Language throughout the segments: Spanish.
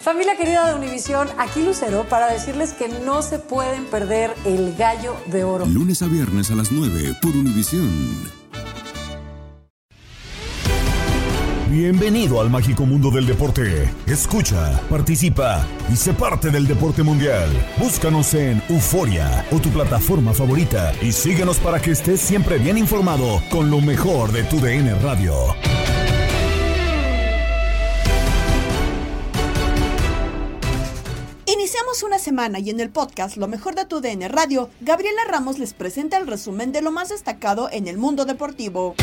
Familia querida de Univisión, aquí Lucero para decirles que no se pueden perder el gallo de oro. Lunes a viernes a las 9 por Univisión. Bienvenido al mágico mundo del deporte. Escucha, participa y sé parte del deporte mundial. Búscanos en Euforia o tu plataforma favorita y síguenos para que estés siempre bien informado con lo mejor de tu DN Radio. Una semana y en el podcast Lo mejor de tu DN Radio, Gabriela Ramos les presenta el resumen de lo más destacado en el mundo deportivo.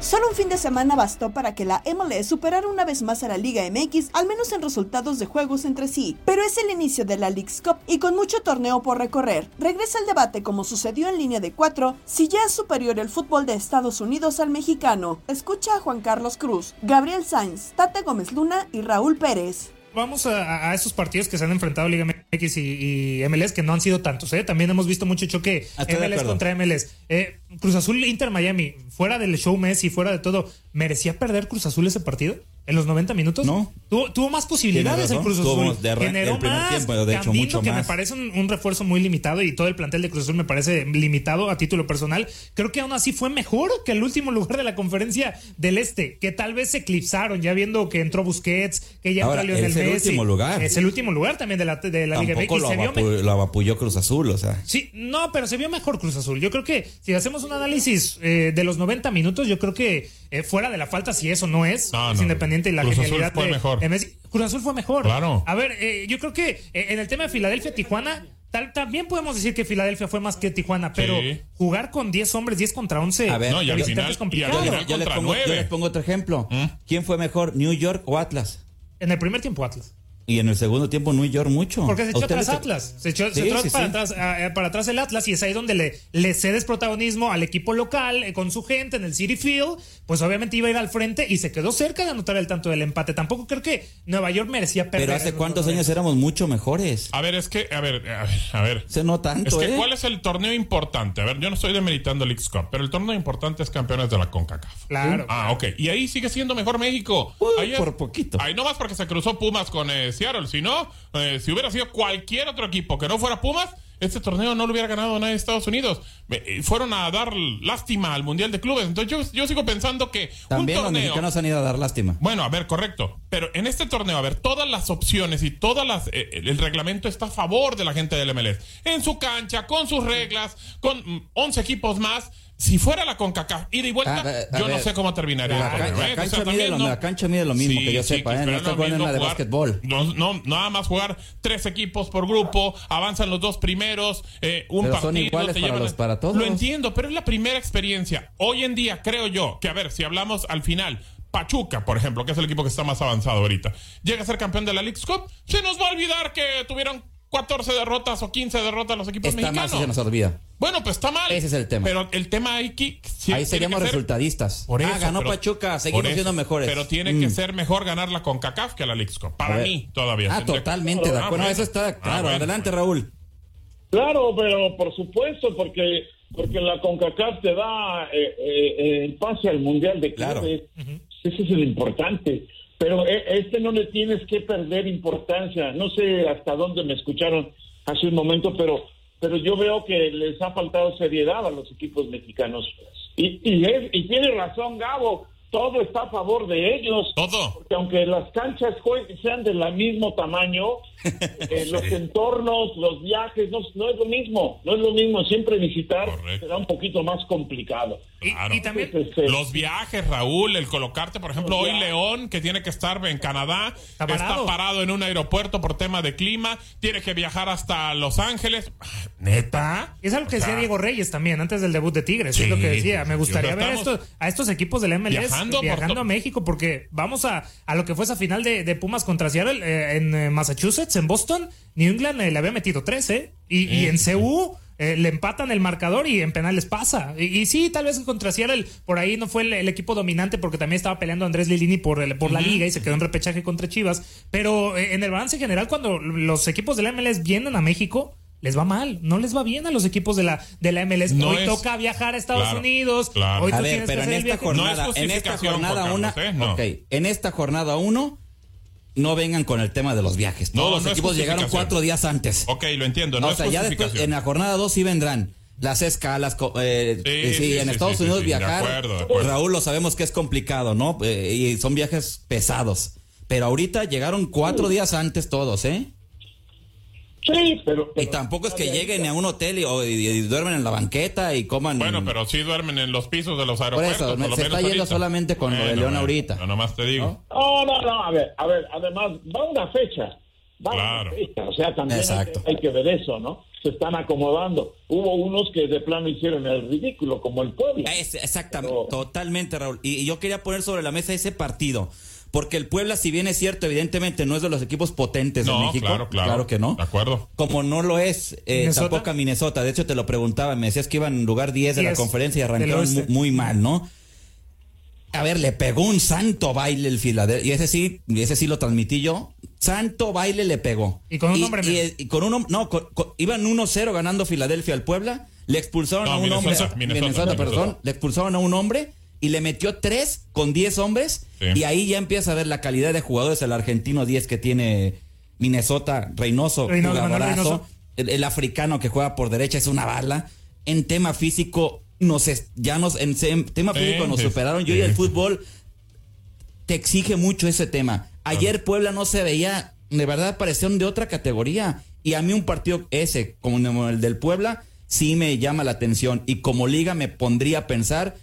Solo un fin de semana bastó para que la MLS superara una vez más a la Liga MX, al menos en resultados de juegos entre sí. Pero es el inicio de la League's Cup y con mucho torneo por recorrer. Regresa el debate como sucedió en línea de cuatro, si ya es superior el fútbol de Estados Unidos al mexicano. Escucha a Juan Carlos Cruz, Gabriel Sainz, Tate Gómez Luna y Raúl Pérez. Vamos a, a, esos partidos que se han enfrentado Liga MX y, y, MLS, que no han sido tantos. ¿eh? También hemos visto mucho choque MLS contra MLS. Eh, Cruz Azul Inter Miami, fuera del show Messi, fuera de todo, ¿merecía perder Cruz Azul ese partido? ¿En los 90 minutos? No. Tuvo, tuvo más posibilidades el Cruz Azul. De Generó el primer más. tiempo, de hecho, Gambino, mucho que más. me parece un, un, refuerzo muy limitado y todo el plantel de Cruz Azul me parece limitado a título personal. Creo que aún así fue mejor que el último lugar de la conferencia del Este, que tal vez se eclipsaron ya viendo que entró Busquets, que ya Ahora, entró Lionel es el Messi. último lugar. Es el último lugar también de la, de la Liga Tampoco MX. lo, Se vio abapu- lo abapulló Cruz Azul, o sea. Sí, no, pero se vio mejor Cruz Azul. Yo creo que si hacemos un análisis eh, de los 90 minutos, yo creo que eh, fuera de la falta, si eso no es, No, es no. independiente y la Cruz Azul genialidad fue de, mejor. de Messi. Cruz Azul fue mejor. Claro. A ver, eh, yo creo que eh, en el tema de Filadelfia-Tijuana, tal, también podemos decir que Filadelfia fue más que Tijuana, pero Sí. jugar con 10 hombres, 10 contra 11, A ver, No, y al final- es y complicado. al Yo, final- yo les pongo, yo les pongo otro ejemplo. ¿Mm? ¿Quién fue mejor, New York o Atlas? En el primer tiempo, Atlas. Y en el segundo tiempo, New York mucho. Porque se ¿A echó atrás les- Atlas. Se echó, se Sí, echó sí, para, sí. Atrás, ah, eh, para atrás el Atlas y es ahí donde le, le cedes protagonismo al equipo local eh, con su gente en el City Field. Pues obviamente iba a ir al frente y se quedó cerca de anotar el tanto del empate. Tampoco creo que Nueva York merecía perder. Pero hace cuántos años éramos mucho mejores. A ver, es que, a ver, a ver, a ver. Se no tanto, Es que, ¿eh? ¿cuál es el torneo importante? A ver, yo no estoy demeritando el Leagues Cup, pero el torneo importante es campeones de la CONCACAF. Claro. Ah, ok. Y ahí sigue siendo mejor México. Ayer- por poquito. Ahí no más porque se cruzó Pumas con eh, Seattle. Si no, eh, si hubiera sido cualquier otro equipo que no fuera Pumas, este torneo no lo hubiera ganado nadie de Estados Unidos. Eh, eh, fueron a dar lástima al Mundial de Clubes. Entonces yo, yo sigo pensando que También un los torneo... mexicanos han ido a dar lástima. Bueno, a ver, correcto. Pero en este torneo, a ver, todas las opciones y todas las. eh, el reglamento está a favor de la gente del MLS. En su cancha, con sus reglas, con mm, 11 equipos más. Si fuera la CONCACAF, ida y vuelta, A ver, a yo no ver. sé cómo terminaría. La la ¿eh? cancha O sea, mide también lo- la cancha mide lo mismo que yo sepa, ¿eh? No está en la de básquetbol. No, no, nada más jugar tres equipos por grupo, avanzan los dos primeros, eh, un Pero son partido. iguales te para llevan- los- para todos. Lo entiendo, pero es la primera experiencia. Hoy en día, creo yo, que a ver, si hablamos al final, Pachuca, por ejemplo, que es el equipo que está más avanzado ahorita, llega a ser campeón de la League Cup, se nos va a olvidar que tuvieron 14 derrotas o 15 derrotas los equipos Está mal mexicanos. si se nos olvida. Bueno, pues está mal. Ese es el tema. Pero el tema hay que. sí, Ahí seríamos resultadistas. Por eso, ah, ganó pero- Pachuca, seguimos eso. siendo mejores. Pero tiene que Mm. ser mejor ganarla con CACAF que la. A Para mí, todavía. Ah, totalmente de Ah, acuerdo. bueno. Eso está Ah, claro. bueno. Adelante, Raúl. Claro, pero por supuesto, porque porque la CONCACAF te da eh, eh, el pase al Mundial de Claro. Clubes. Ese es el importante. Pero eh, este no le tienes que perder importancia. No sé hasta dónde me escucharon hace un momento, pero pero yo veo que les ha faltado seriedad a los equipos mexicanos. Y, y, es- y tiene razón Gabo, todo está a favor de ellos. Todo. Porque aunque las canchas sean del mismo tamaño, eh, los entornos, los viajes, no, no es lo mismo, no es lo mismo. Siempre visitar Correcto. será un poquito más complicado. Y, Claro. y también. Entonces, este, Los viajes, Raúl, el colocarte, por ejemplo, hoy. León, que tiene que estar en Canadá, está parado. parado. en un aeropuerto por tema de clima, tiene que viajar hasta Los Ángeles. ¿Neta? Es algo que O sea, decía Diego Reyes también, antes del debut de Tigres. Sí, es lo que decía. Me gustaría ver a estos, a estos equipos del MLS Viajando, viajando a México, porque vamos a, a lo que fue esa final de, de Pumas contra Seattle eh, en eh, Massachusetts, en Boston. New England eh, le había metido tres, ¿eh? Y, y en CU le empatan el marcador y en penales pasa. Y, y sí, tal vez contra Seattle por ahí no fue el, el equipo dominante porque también estaba peleando Andrés Lilini por, el- por la liga y se quedó en repechaje contra Chivas. Pero en el balance general, cuando los equipos de la MLS vienen a México, les va mal. No les va bien a los equipos de la, de la MLS. No Hoy es- toca viajar a Estados Claro, Unidos. claro. Hoy A tú ver, tienes pero que en esta jornada, No es en esta jornada una, Carlos, ¿eh? No. ok, en esta jornada uno, no vengan con el tema de los viajes. No, Todos los equipos llegaron cuatro días antes. Ok, lo entiendo, no o es sea, ya después, en la jornada dos sí vendrán las escalas. eh, Sí, eh, sí, sí, en Estados sí, Unidos sí, sí, de viajar, acuerdo, de acuerdo. Raúl, lo sabemos que es complicado, ¿no? Eh, y son viajes pesados. Pero ahorita llegaron cuatro días antes todos, ¿eh? Sí, pero... Y tampoco es que lleguen a un hotel y, o- y- y duermen en la banqueta y coman. Bueno, pero sí duermen en los pisos de los Por aeropuertos. eso, por lo se menos está yendo ahorita. solamente con lo de Bueno, León ahorita. No, nomás te digo. No, no, no, a ver, a ver, además, va una fecha. Va Claro. una fecha, o sea, también hay que, Exacto. hay que ver eso, ¿no? Se están acomodando. Hubo unos que de plano hicieron el ridículo, como el Puebla. Es- exactamente, Pero- totalmente, Raúl. Y, y yo quería poner sobre la mesa ese partido. Porque el Puebla, si bien es cierto, evidentemente no es de los equipos potentes de No, México. claro, claro. que no. De acuerdo. Como no lo es eh, ¿Minnesota? tampoco a Minnesota. De hecho, te lo preguntaba. Me decías que iban en lugar 10 de la 10 conferencia y arrancaron muy mal, ¿no? A ver, le pegó un santo baile el Filadelfia. Y ese sí, y ese sí lo transmití yo. Santo baile le pegó. Y con un hombre y, y con un no, con- con- iban 1-0 ganando Filadelfia al Puebla. Le expulsaron No, a un Minnesota, hombre. Minnesota, Minnesota, perdón. Minnesota. Le expulsaron a un hombre y le metió 3 con 10 hombres. Sí. Y ahí ya empieza a ver la calidad de jugadores. El argentino 10 que tiene Minnesota, Reynoso, Reynoso. El, el africano que juega por derecha es una bala. En tema físico, nos es- ya nos, en, tema Sí, físico nos sí, superaron. Yo sí. y el fútbol te exige mucho ese tema. Ayer Puebla no se veía, de verdad parecieron de otra categoría. Y a mí un partido ese, como el del Puebla, sí me llama la atención. Y como liga me pondría a pensar,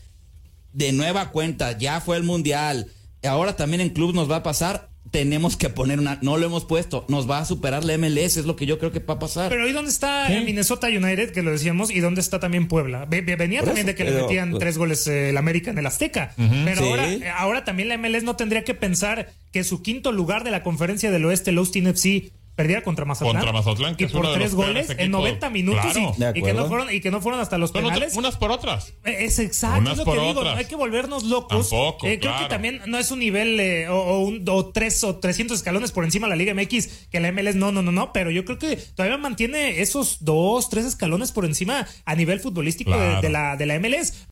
de nueva cuenta, ya fue el Mundial, ahora también en club nos va a pasar, tenemos que poner una, no lo hemos puesto, nos va a superar la MLS, es lo que yo creo que va a pasar. Pero ¿y dónde está Minnesota United, que lo decíamos, y dónde está también Puebla? Ve- ve- Venía Por también eso, de que le metían tres goles eh, el América en el Azteca. Pero Sí. ahora, ahora también la MLS no tendría que pensar que su quinto lugar de la conferencia del oeste, el Austin FC, perdiera contra Mazatlán. Contra Mazatlán, que y es por uno de tres los goles en equipos. 90 minutos Claro. y- De y, que no fueron, y que no fueron hasta los penales. unas por otras. Es exacto, Unas es lo por que digo, otras. no hay que volvernos locos. Tampoco, Eh, creo claro. que también no es un nivel eh, o, o un, o tres o 300 escalones por encima de la Liga MX que la MLS, no, no, no, no, pero yo creo que todavía mantiene esos dos, tres escalones por encima a nivel futbolístico de- Claro. de, la, de la MLS.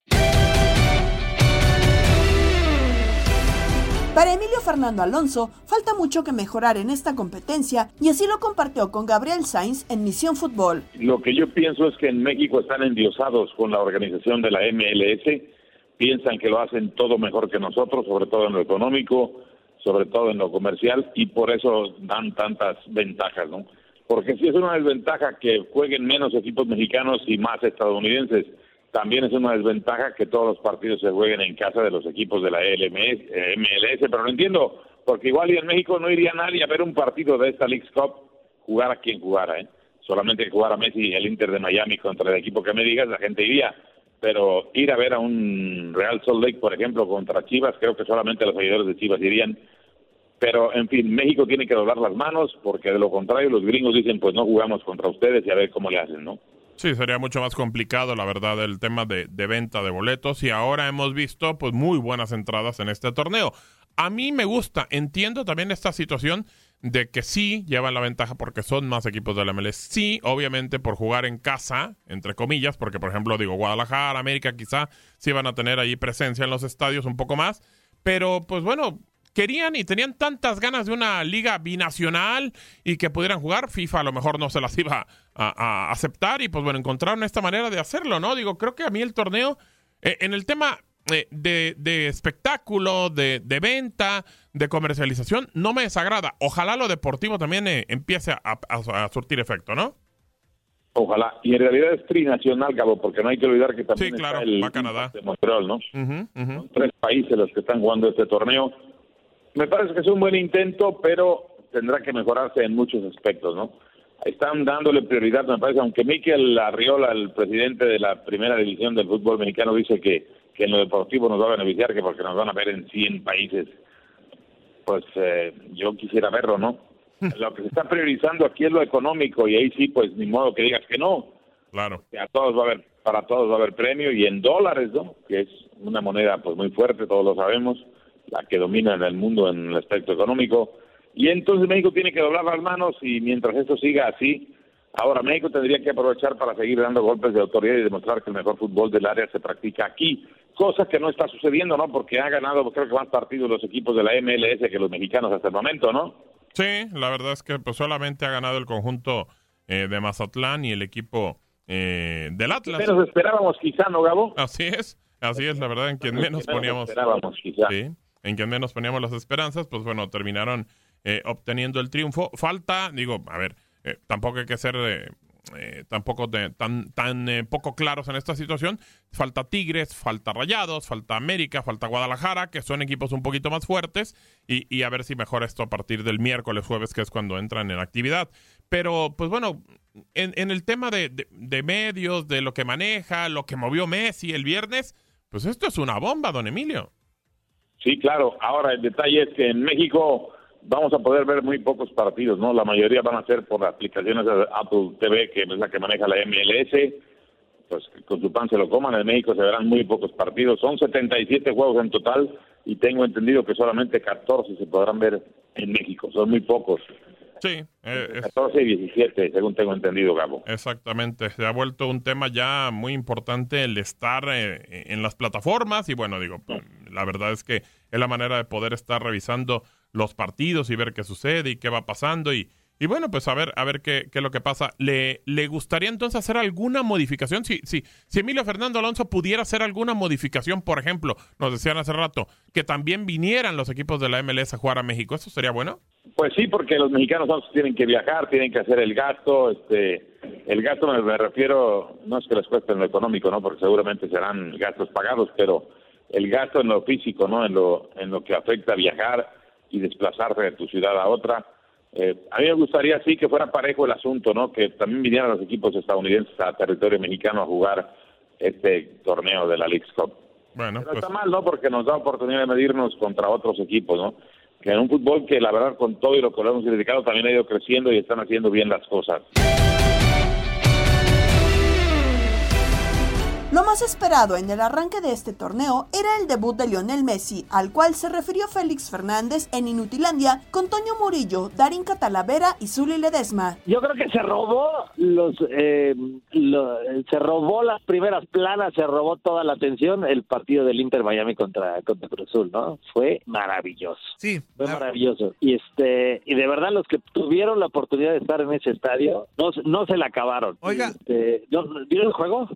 Para Emilio Fernando Alonso, falta mucho que mejorar en esta competencia y así lo compartió con Gabriel Sainz en Misión Fútbol. Lo que yo pienso es que en México están endiosados con la organización de la MLS, piensan que lo hacen todo mejor que nosotros, sobre todo en lo económico, sobre todo en lo comercial, y por eso dan tantas ventajas, ¿no? Porque si es una desventaja que jueguen menos equipos mexicanos y más estadounidenses, también es una desventaja que todos los partidos se jueguen en casa de los equipos de la LMS, eh, MLS, pero lo entiendo, porque igual y en México no iría nadie a ver un partido de esta League Cup jugar a quien jugara, ¿eh? Solamente que jugara Messi el Inter de Miami contra el equipo que me digas, la gente iría. Pero ir a ver a un Real Salt Lake, por ejemplo, contra Chivas, creo que solamente los seguidores de Chivas irían. Pero, en fin, México tiene que doblar las manos, porque de lo contrario los gringos dicen, pues no jugamos contra ustedes y a ver cómo le hacen, ¿no? Sí, sería mucho más complicado, la verdad, el tema de, de venta de boletos. Y ahora hemos visto, pues, muy buenas entradas en este torneo. A mí me gusta, entiendo también esta situación de que sí llevan la ventaja porque son más equipos de la MLS. Sí, obviamente por jugar en casa, entre comillas, porque, por ejemplo, digo, Guadalajara, América, quizá sí van a tener ahí presencia en los estadios un poco más. Pero, pues bueno, querían y tenían tantas ganas de una liga binacional y que pudieran jugar, FIFA a lo mejor no se las iba a, a aceptar y pues bueno, encontraron esta manera de hacerlo, ¿no? Digo, creo que a mí el torneo, eh, en el tema eh, de, de espectáculo, de, de venta, de comercialización, no me desagrada. Ojalá lo deportivo también eh, empiece a, a- a surtir efecto, ¿no? Ojalá. Y en realidad es trinacional, Gabo, porque no hay que olvidar que también Sí, claro, está el de Montreal, ¿no? Ujú, ujú. tres países los que están jugando este torneo. Me parece que es un buen intento, pero tendrá que mejorarse en muchos aspectos, ¿no? Están dándole prioridad, me parece, aunque Miquel Arriola, el presidente de la primera división del fútbol mexicano, dice que que en lo deportivo nos va a beneficiar, que porque nos van a ver en 100 países, pues eh, yo quisiera verlo, ¿no? lo que se está priorizando aquí es lo económico y ahí sí, pues ni modo que digas que no. Claro. Que a todos va a haber, para todos va a haber premio y en dólares, ¿no? Que es una moneda pues muy fuerte, todos lo sabemos, la que domina en el mundo en el aspecto económico. Y entonces México tiene que doblar las manos y mientras esto siga así, ahora México tendría que aprovechar para seguir dando golpes de autoridad y demostrar que el mejor fútbol del área se practica aquí, cosa que no está sucediendo, ¿no? Porque han ganado creo que más partidos los equipos de la MLS que los mexicanos hasta el momento, ¿no? Sí, la verdad es que pues solamente ha ganado el conjunto eh, de Mazatlán y el equipo eh, del Atlas. Menos esperábamos quizá, ¿no, Gabo? Así es, así es, la verdad, en quien menos poníamos... Esperábamos quizá. Sí, en quien menos poníamos las esperanzas, pues bueno, terminaron eh, obteniendo el triunfo. Falta, digo, a ver, eh, tampoco hay que ser eh, tampoco de, tan, tan eh, poco claros en esta situación. Falta Tigres, falta Rayados, falta América, falta Guadalajara, que son equipos un poquito más fuertes, y, a ver si mejora esto a partir del miércoles, jueves, que es cuando entran en actividad. Pero, pues bueno, en, en el tema de, de, de, medios, de lo que maneja, lo que movió Messi el viernes, pues esto es una bomba, don Emilio. Sí, claro. Ahora, el detalle es que en México vamos a poder ver muy pocos partidos, ¿no? La mayoría van a ser por aplicaciones de Apple TV, que es la que maneja la MLS. Pues con su pan se lo coman. En México se verán muy pocos partidos. Son 77 juegos en total y tengo entendido que solamente 14 se podrán ver en México. Son muy pocos. Sí. Eh, 14 y 17, según tengo entendido, Gabo. Exactamente. Se ha vuelto un tema ya muy importante el estar eh, en las plataformas y bueno, digo, pues, la verdad es que es la manera de poder estar revisando los partidos y ver qué sucede y qué va pasando y, y bueno, pues a ver, a ver qué, qué es lo que pasa. ¿Le, ¿Le gustaría entonces hacer alguna modificación? Si, si, si Emilio Fernando Alonso pudiera hacer alguna modificación, por ejemplo, nos decían hace rato, que también vinieran los equipos de la MLS a jugar a México, ¿eso sería bueno? Pues sí, porque los mexicanos tienen que viajar, tienen que hacer el gasto, este, el gasto me, me refiero, no es que les cueste en lo económico, ¿no? Porque seguramente serán gastos pagados, pero el gasto en lo físico, ¿no? En lo, en lo que afecta viajar, y desplazarse de tu ciudad a otra. Eh, a mí me gustaría sí que fuera parejo el asunto, ¿no? Que también vinieran los equipos estadounidenses a territorio mexicano a jugar este torneo de la League Cup. Bueno, Pero pues... está mal, ¿no? Porque nos da oportunidad de medirnos contra otros equipos, ¿no? Que en un fútbol que la verdad con todo y lo que lo hemos criticado también ha ido creciendo y están haciendo bien las cosas. Lo más esperado en el arranque de este torneo era el debut de Lionel Messi, al cual se refirió Félix Fernández en Inutilandia con Toño Murillo, Darín Catalavera y Zuli Ledesma. Yo creo que se robó los, eh, lo, se robó las primeras planas, se robó toda la atención el partido del Inter Miami contra, contra Cruz Azul, ¿no? Fue maravilloso. Sí. Fue maravilloso. Y este, y de verdad los que tuvieron la oportunidad de estar en ese estadio, no, no se la acabaron. Oiga. Este, ¿Vieron el juego?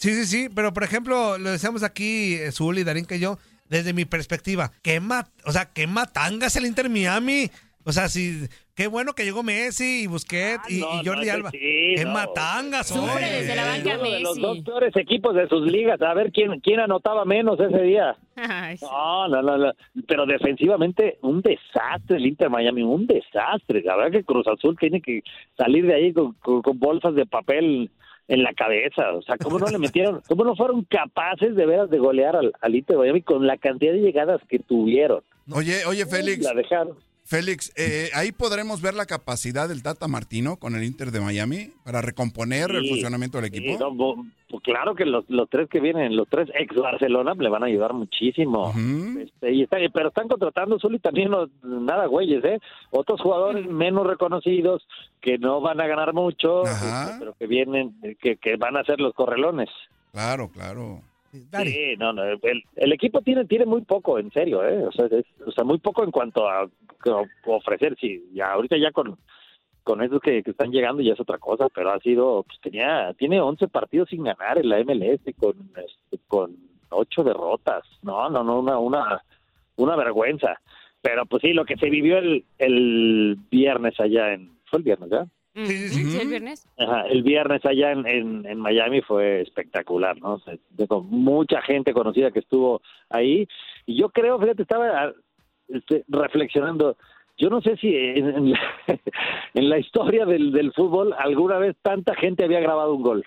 Sí, sí, sí, pero por ejemplo, lo decíamos aquí, Zul y Darín, que yo, desde mi perspectiva, que o sea, qué matangas el Inter Miami. O sea, sí, qué bueno que llegó Messi y Busquets ah, y, no, y, Jordi no, Alba. Sí, qué no. matangas, Sufre desde la banca Uno Messi. de los dos peores equipos de sus ligas. A ver quién, quién anotaba menos ese día. Ay, sí. No, no, no, no. Pero defensivamente, un desastre el Inter Miami, un desastre. La verdad que Cruz Azul tiene que salir de ahí con, con, con bolsas de papel en la cabeza. O sea, ¿cómo no le metieron? ¿Cómo no fueron capaces de veras de golear al, al Inter Miami con la cantidad de llegadas que tuvieron? Oye, oye, Félix. La dejaron. Félix, eh, ahí podremos ver la capacidad del Tata Martino con el Inter de Miami para recomponer Sí, el funcionamiento del equipo. Sí, no, bo- pues claro que los, los tres que vienen, los tres ex Barcelona, le van a ayudar muchísimo. Ujú. Este, y está- pero están contratando y también no- nada güeyes, ¿eh? Otros jugadores menos reconocidos que no van a ganar mucho, este, pero que vienen, que, que van a ser los correlones. Claro, claro. Sí, no, no, el, el equipo tiene tiene muy poco, en serio, ¿eh? O sea, es- o sea muy poco en cuanto a, a ofrecer. Sí, ya ahorita ya con con esos que, que están llegando ya es otra cosa, pero ha sido, pues tenía, tiene 11 partidos sin ganar en la MLS con, este, con ocho derrotas. No, no, no, una, una, una vergüenza. Pero pues sí, lo que se vivió el, el viernes allá en, fue el viernes, ¿ya? Mm, Sí, sí, sí. ¿Sí, el viernes? Ajá, el viernes allá en, en, en Miami fue espectacular, ¿no? O sea, tengo mucha gente conocida que estuvo ahí. Y yo creo, fíjate, estaba ah, este, reflexionando. Yo no sé si en, en la, en la historia del, del fútbol alguna vez tanta gente había grabado un gol.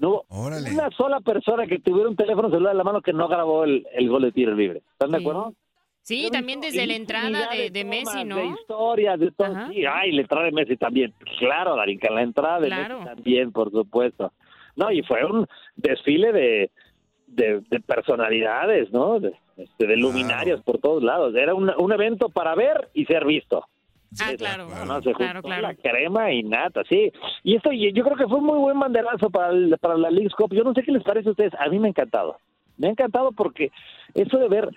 No hubo una sola persona que tuviera un teléfono celular en la mano que no grabó el, el gol de tiro libre. ¿Están de acuerdo? Sí, también desde la entrada de, de Messi, ¿no? De historias, de todo. Sí, ay, la entrada de Messi también. Claro, Darín, que la entrada de Messi también, por supuesto. No, y fue un desfile de, de, personalidades, ¿no? De, este, de luminarios por todos lados. Era un, un evento para ver y ser visto. Ah, claro. No, se claro, claro. La crema y nata, sí. Y esto yo creo que fue un muy buen banderazo para, para la League Cup. Yo no sé qué les parece a ustedes. A mí me ha encantado. Me ha encantado porque eso de ver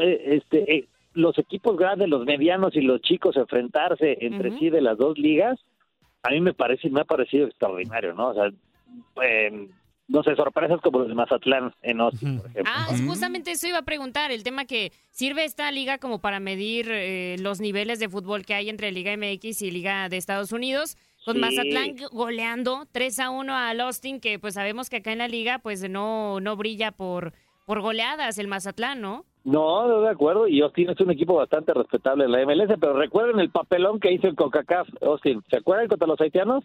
este, eh, los equipos grandes, los medianos y los chicos enfrentarse entre sí de las dos ligas, a mí me parece, me ha parecido extraordinario, ¿no? O sea, eh, no sé, sorpresas como los de Mazatlán en Austin, por ejemplo. Ah, justamente eso iba a preguntar, el tema que sirve esta liga como para medir eh, los niveles de fútbol que hay entre Liga MX y Liga de Estados Unidos. Con Mazatlán goleando 3 a 1 al Austin, que pues sabemos que acá en la liga pues no, no brilla por, por goleadas el Mazatlán, ¿no? No, de acuerdo, y Austin es un equipo bastante respetable en la MLS, pero recuerden el papelón que hizo el CONCACAF, Austin, ¿se acuerdan contra los haitianos?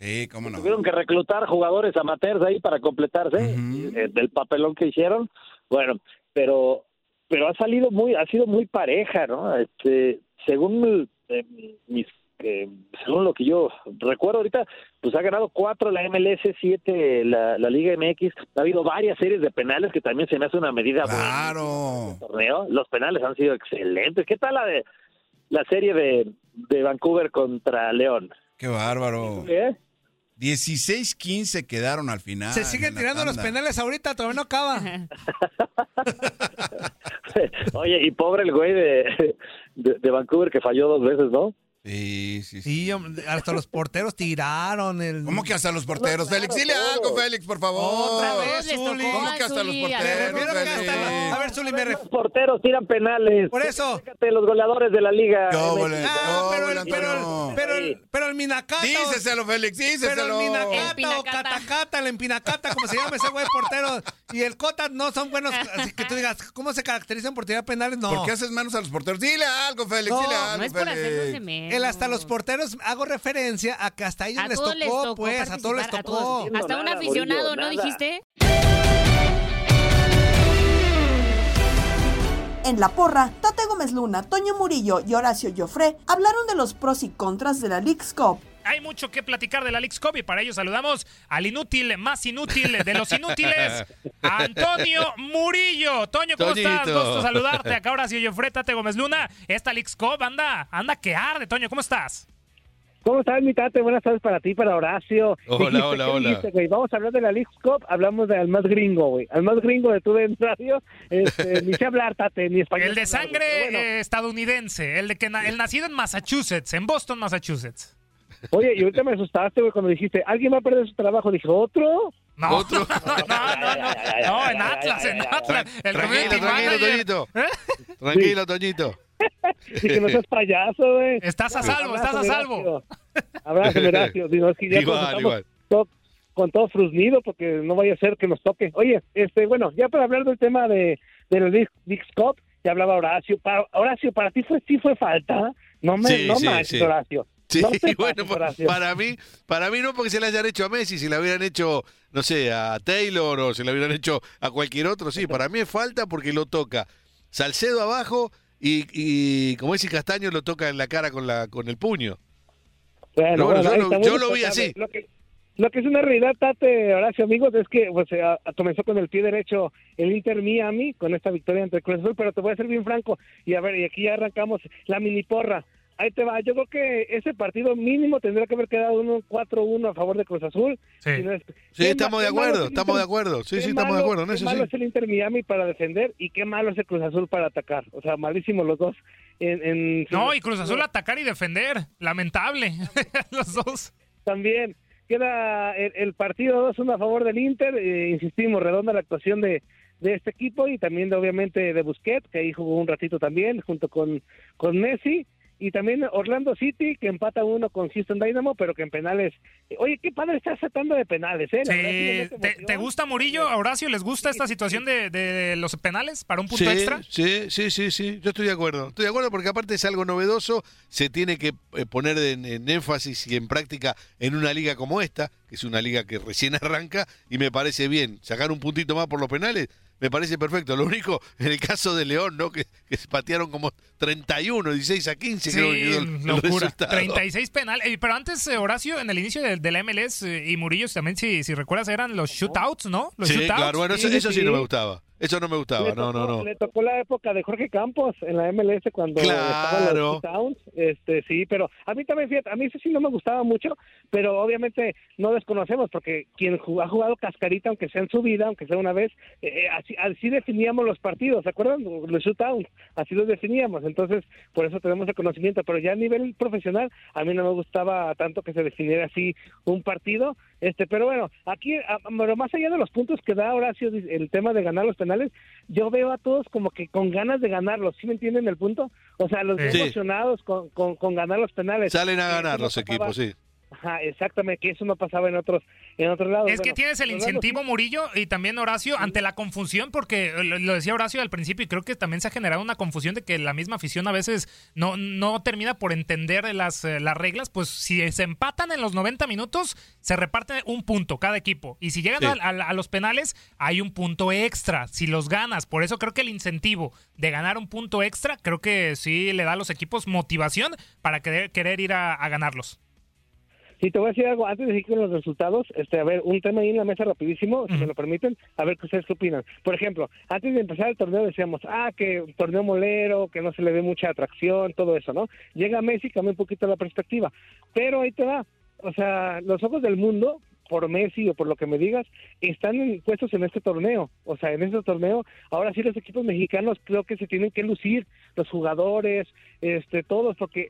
Sí, cómo no. Tuvieron que reclutar jugadores amateurs ahí para completarse eh, del papelón que hicieron. Bueno, pero pero ha salido muy, ha sido muy pareja, ¿no? Este, según eh, mis que según lo que yo recuerdo ahorita, pues ha ganado cuatro la MLS, siete la, la Liga MX. Ha habido varias series de penales que también se me hace una medida claro. Este torneo. Los penales han sido excelentes. ¿Qué tal la de la serie de, de Vancouver contra León? Qué bárbaro. ¿Eh? 16-15 quedaron al final. Se siguen tirando los penales ahorita, todavía no acaba. Oye, y pobre el güey de, de Vancouver que falló dos veces, ¿no? Sí, sí, sí. hasta los porteros tiraron el. ¿Cómo que hasta los porteros? Félix, dile algo, Félix, por favor. Otra vez, ¿Cómo que hasta los porteros? A ver, Zuli, me Los porteros tiran penales. Por eso. Fíjate, los goleadores de la liga. ah, pero, el, pero, el, pero, el, pero el Minacata. Díceselo, Félix, díceselo. Pero el Minacata o Catacata, el Empinacata, como se llama ese güey portero. Y el Cota no son buenos. Así que tú digas, ¿cómo se caracterizan por tirar penales? No. ¿Por qué haces manos a los porteros? Dile algo, Félix, dile algo. No es por hacerlos el hasta los porteros hago referencia a que hasta ellos les tocó, pues, a todos les tocó. hasta un aficionado, ¿no dijiste? En la porra, Tate Gómez Luna, Toño Murillo y Horacio Joffre hablaron de los pros y contras de la League's Cup hay mucho que platicar de la Cup y para ello saludamos al inútil, más inútil de los inútiles, Antonio Murillo. Toño, ¿cómo estás? Gusto saludarte. Acá ahora sí, yo Tate Gómez Luna. Esta League's Cup anda, anda que arde, Toño, ¿cómo estás? ¿Cómo estás, mi tate? Buenas tardes para ti, para Horacio. Hola, hola, hola. Vamos a hablar de la League Cup, hablamos del más gringo, güey. Al más gringo de tu radio, este, ni sé hablar, tate, ni español. El de sangre eh, estadounidense, el de que el nacido en Massachusetts, en Boston, Massachusetts. Oye, y ahorita me asustaste, güey, cuando dijiste, ¿alguien va a perder su trabajo? Dije, ¿otro? No, ¿Otro? no, no, no, no, en Atlas, en Atlas. El tranquilo, tranquilo, Toñito. ¿Eh? Tranquilo, Toñito. Y que no seas payaso, güey. Estás a salvo, estás a salvo. Abrazo, Horacio. Digo, es que ya igual, igual. Con todo frusnido porque no vaya a ser que nos toque. Oye, este, bueno, ya para hablar del tema de, de los Big Scott, ya hablaba Horacio. Para, Horacio, ¿para ti fue, sí fue falta? No me, sí, no sí, más, sí. Bueno, para mí, para mí no porque se le hayan hecho a Messi, si le hubieran hecho, no sé, a Taylor o se le hubieran hecho a cualquier otro, sí, para mí es falta porque lo toca Salcedo abajo y, y como ese Castaño lo toca en la cara con la con el puño. Bueno, yo, lo, vi así. Lo que, lo que es una realidad, Tate, Horacio, amigos, es que pues, comenzó con el pie derecho el Inter Miami con esta victoria entre Cruz Azul, pero te voy a ser bien franco y a ver, y aquí ya arrancamos la mini porra ahí te va. Yo creo que ese partido mínimo tendría que haber quedado uno 4-1 a favor de Cruz Azul. Sí, estamos de acuerdo, estamos de acuerdo. Sí, sí, estamos de acuerdo en eso. Qué malo es el Inter Miami para defender y qué malo es el Cruz Azul para atacar. O sea, malísimo los dos. En, no, y Cruz Azul atacar y defender. Lamentable. los dos. También. Queda el, partido 2-1 a favor del Inter. Eh, insistimos, redonda la actuación de, de este equipo y también de, obviamente de Busquets, que ahí jugó un ratito también junto con, con Messi y también Orlando City que empata uno con Houston Dynamo, pero que en penales. Oye, qué padre estás tratando de penales, ¿eh? Sí. ¿Te, gusta Murillo, Horacio? ¿Les gusta esta situación de, los penales para un punto extra? Sí, sí, sí, sí. Yo estoy de acuerdo. Estoy de acuerdo porque aparte es algo novedoso, se tiene que eh, poner en, en énfasis y en práctica en una liga como esta, que es una liga que recién arranca y me parece bien sacar un puntito más por los penales me parece perfecto. Lo único, en el caso de León, ¿no? Que, que se patearon como 31, 16 a 15, creo que el, locura. 36 penal. Eh, pero antes, eh, Horacio, en el inicio de, la MLS eh, y Murillo también, si, si recuerdas, eran los shootouts, ¿no? Los sí, claro, bueno, eso, eso sí no me gustaba. Eso no me gustaba, no, no, no. Le tocó la época de Jorge Campos en la MLS cuando estaban los Towns, este sí, pero a mí también, fíjate, a mí eso sí no me gustaba mucho, pero obviamente no desconocemos porque quien ha jugado cascarita, aunque sea en su vida, aunque sea una vez, eh, eh, así, así definíamos los partidos, ¿se acuerdan? Los shootouts, así los definíamos, entonces por eso tenemos el conocimiento, pero ya a nivel profesional a mí no me gustaba tanto que se definiera así un partido, este, pero bueno, aquí, pero más allá de los puntos que da Horacio, el tema de ganar los penales, yo veo a todos como que con ganas de ganarlos, ¿sí me entienden el punto? O sea, los emocionados con, con, con, ganar los penales. Salen a ganar los equipos, sí. Ajá, exactamente, que eso no pasaba en otros en otros lados. Es que tienes el incentivo, Murillo, y también Horacio, ante la confusión, porque lo, decía Horacio al principio, y creo que también se ha generado una confusión de que la misma afición a veces no, no termina por entender las, eh, las reglas, pues si se empatan en los 90 minutos, se reparte un punto cada equipo, y si llegan a, los penales, hay un punto extra, si los ganas, por eso creo que el incentivo de ganar un punto extra, creo que sí le da a los equipos motivación para querer, querer ir a ganarlos. Sí, te voy a decir algo antes de decir con los resultados. Este, a ver, un tema ahí en la mesa rapidísimo, si me lo permiten, a ver qué ustedes qué opinan. Por ejemplo, antes de empezar el torneo decíamos, ah, que torneo molero, que no se le ve mucha atracción, todo eso, ¿no? Llega Messi, cambia un poquito la perspectiva. Pero ahí te va. O sea, los ojos del mundo, por Messi o por lo que me digas, están puestos en este torneo. O sea, en este torneo, ahora sí los equipos mexicanos creo que se tienen que lucir, los jugadores, este, todos, porque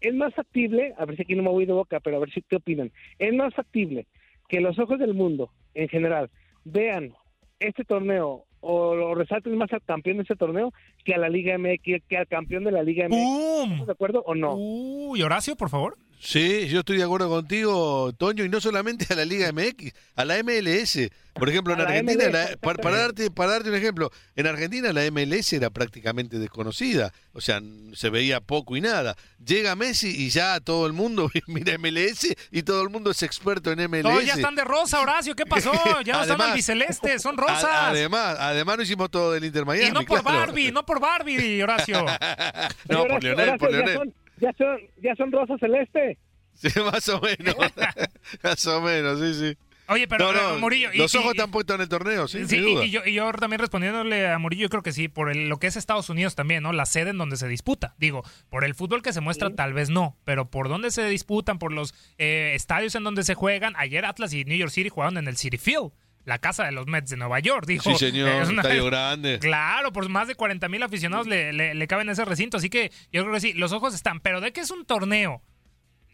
es más factible, a ver si aquí no me voy de boca, pero a ver si qué opinan, es más factible que los ojos del mundo en general vean este torneo o lo resalten más al campeón de este torneo que a la Liga MX, que al campeón de la Liga MX. ¿Estás de acuerdo o no? Uy, Horacio, por favor. Sí, yo estoy de acuerdo contigo, Toño, y no solamente a la Liga MX, a la MLS. Por ejemplo, en Argentina, para, darte, para darte un ejemplo, en Argentina la MLS era prácticamente desconocida, o sea, se veía poco y nada. Llega Messi y ya todo el mundo mira MLS y todo el mundo es experto en MLS. No, ya están de rosa, Horacio, ¿qué pasó? Ya no están albicelestes, son rosas. Además, además no hicimos todo del Inter Miami. Y no por Barbie, no por Barbie, Horacio. no, por Leonel, por Leonel ya son, ya son rosa celeste. Sí, más o menos. más o menos, sí, sí. Oye, pero no, Murillo. los ojos están puestos en el torneo, sí. sí y, yo, y, yo, también respondiéndole a Murillo, yo creo que sí, por lo que es Estados Unidos también, ¿no? La sede en donde se disputa. Digo, por el fútbol que se muestra, tal vez no, pero por dónde se disputan, por los eh, estadios en donde se juegan. Ayer Atlas y New York City jugaron en el City Field la casa de los Mets de Nueva York, dijo. Sí, señor, es un estadio grande. Claro, por más de 40 mil aficionados le, le, caben ese recinto, así que yo creo que sí, los ojos están, pero de que es un torneo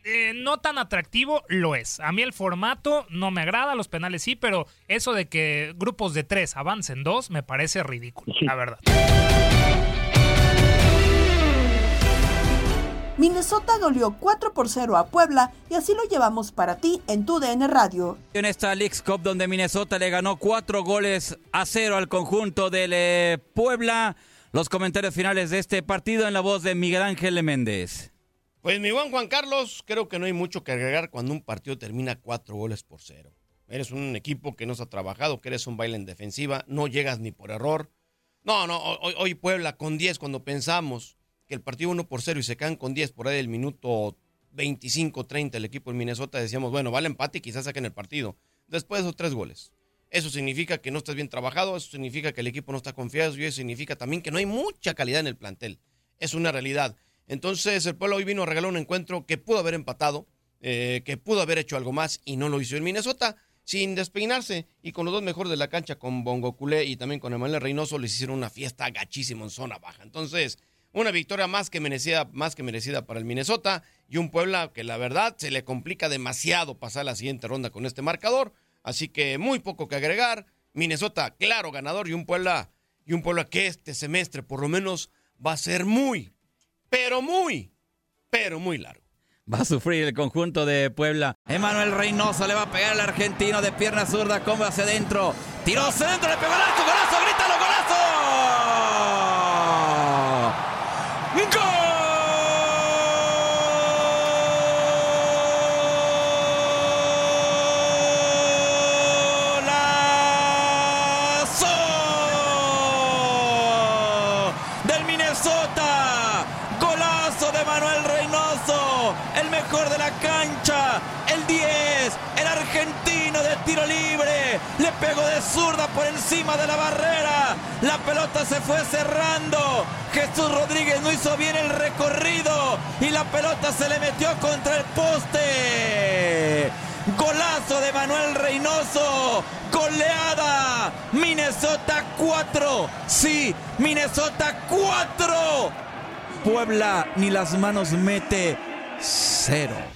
eh, no tan atractivo, lo es. A mí el formato no me agrada, los penales sí, pero eso de que grupos de tres avancen dos me parece ridículo, la verdad. Minnesota goleó 4 por 0 a Puebla y así lo llevamos para ti en tu DN Radio. En esta Leagues Cup donde Minnesota le ganó 4 goles a 0 al conjunto del eh, Puebla. Los comentarios finales de este partido en la voz de Miguel Ángel Méndez. Pues mi buen Juan Carlos, creo que no hay mucho que agregar cuando un partido termina 4 goles por 0. Eres un equipo que no se ha trabajado, que eres un baile en defensiva, no llegas ni por error. No, no, hoy, hoy Puebla con 10 cuando pensamos que el partido 1 por 0 y se caen con 10 por ahí del minuto 25, 30 el equipo en Minnesota, decíamos, bueno, vale empate y quizás saquen el partido. Después de esos tres goles. Eso significa que no estás bien trabajado, eso significa que el equipo no está confiado y eso significa también que no hay mucha calidad en el plantel. Es una realidad. Entonces el pueblo hoy vino a regalar un encuentro que pudo haber empatado, eh, que pudo haber hecho algo más y no lo hizo en Minnesota sin despeinarse y con los dos mejores de la cancha, con Bongo Culé y también con Emanuel Reynoso, les hicieron una fiesta gachísima en zona baja. Entonces, una victoria más que merecida, más que merecida para el Minnesota y un Puebla que la verdad se le complica demasiado pasar la siguiente ronda con este marcador. Así que muy poco que agregar. Minnesota, claro, ganador y un Puebla y un Puebla que este semestre por lo menos va a ser muy, pero muy, pero muy largo. Va a sufrir el conjunto de Puebla. Emanuel Reynoso le va a pegar al argentino de pierna zurda. Come hacia adentro. Tiró centro, le pegó al arco. ¡Golazo! ¡Grítalo, golazo! ¡Gol! el 10, el argentino de tiro libre, le pegó de zurda por encima de la barrera, la pelota se fue cerrando, Jesús Rodríguez no hizo bien el recorrido y la pelota se le metió contra el poste. Golazo de Manuel Reynoso. Goleada. Minnesota 4. Sí, Minnesota 4. Puebla ni las manos mete. Cero.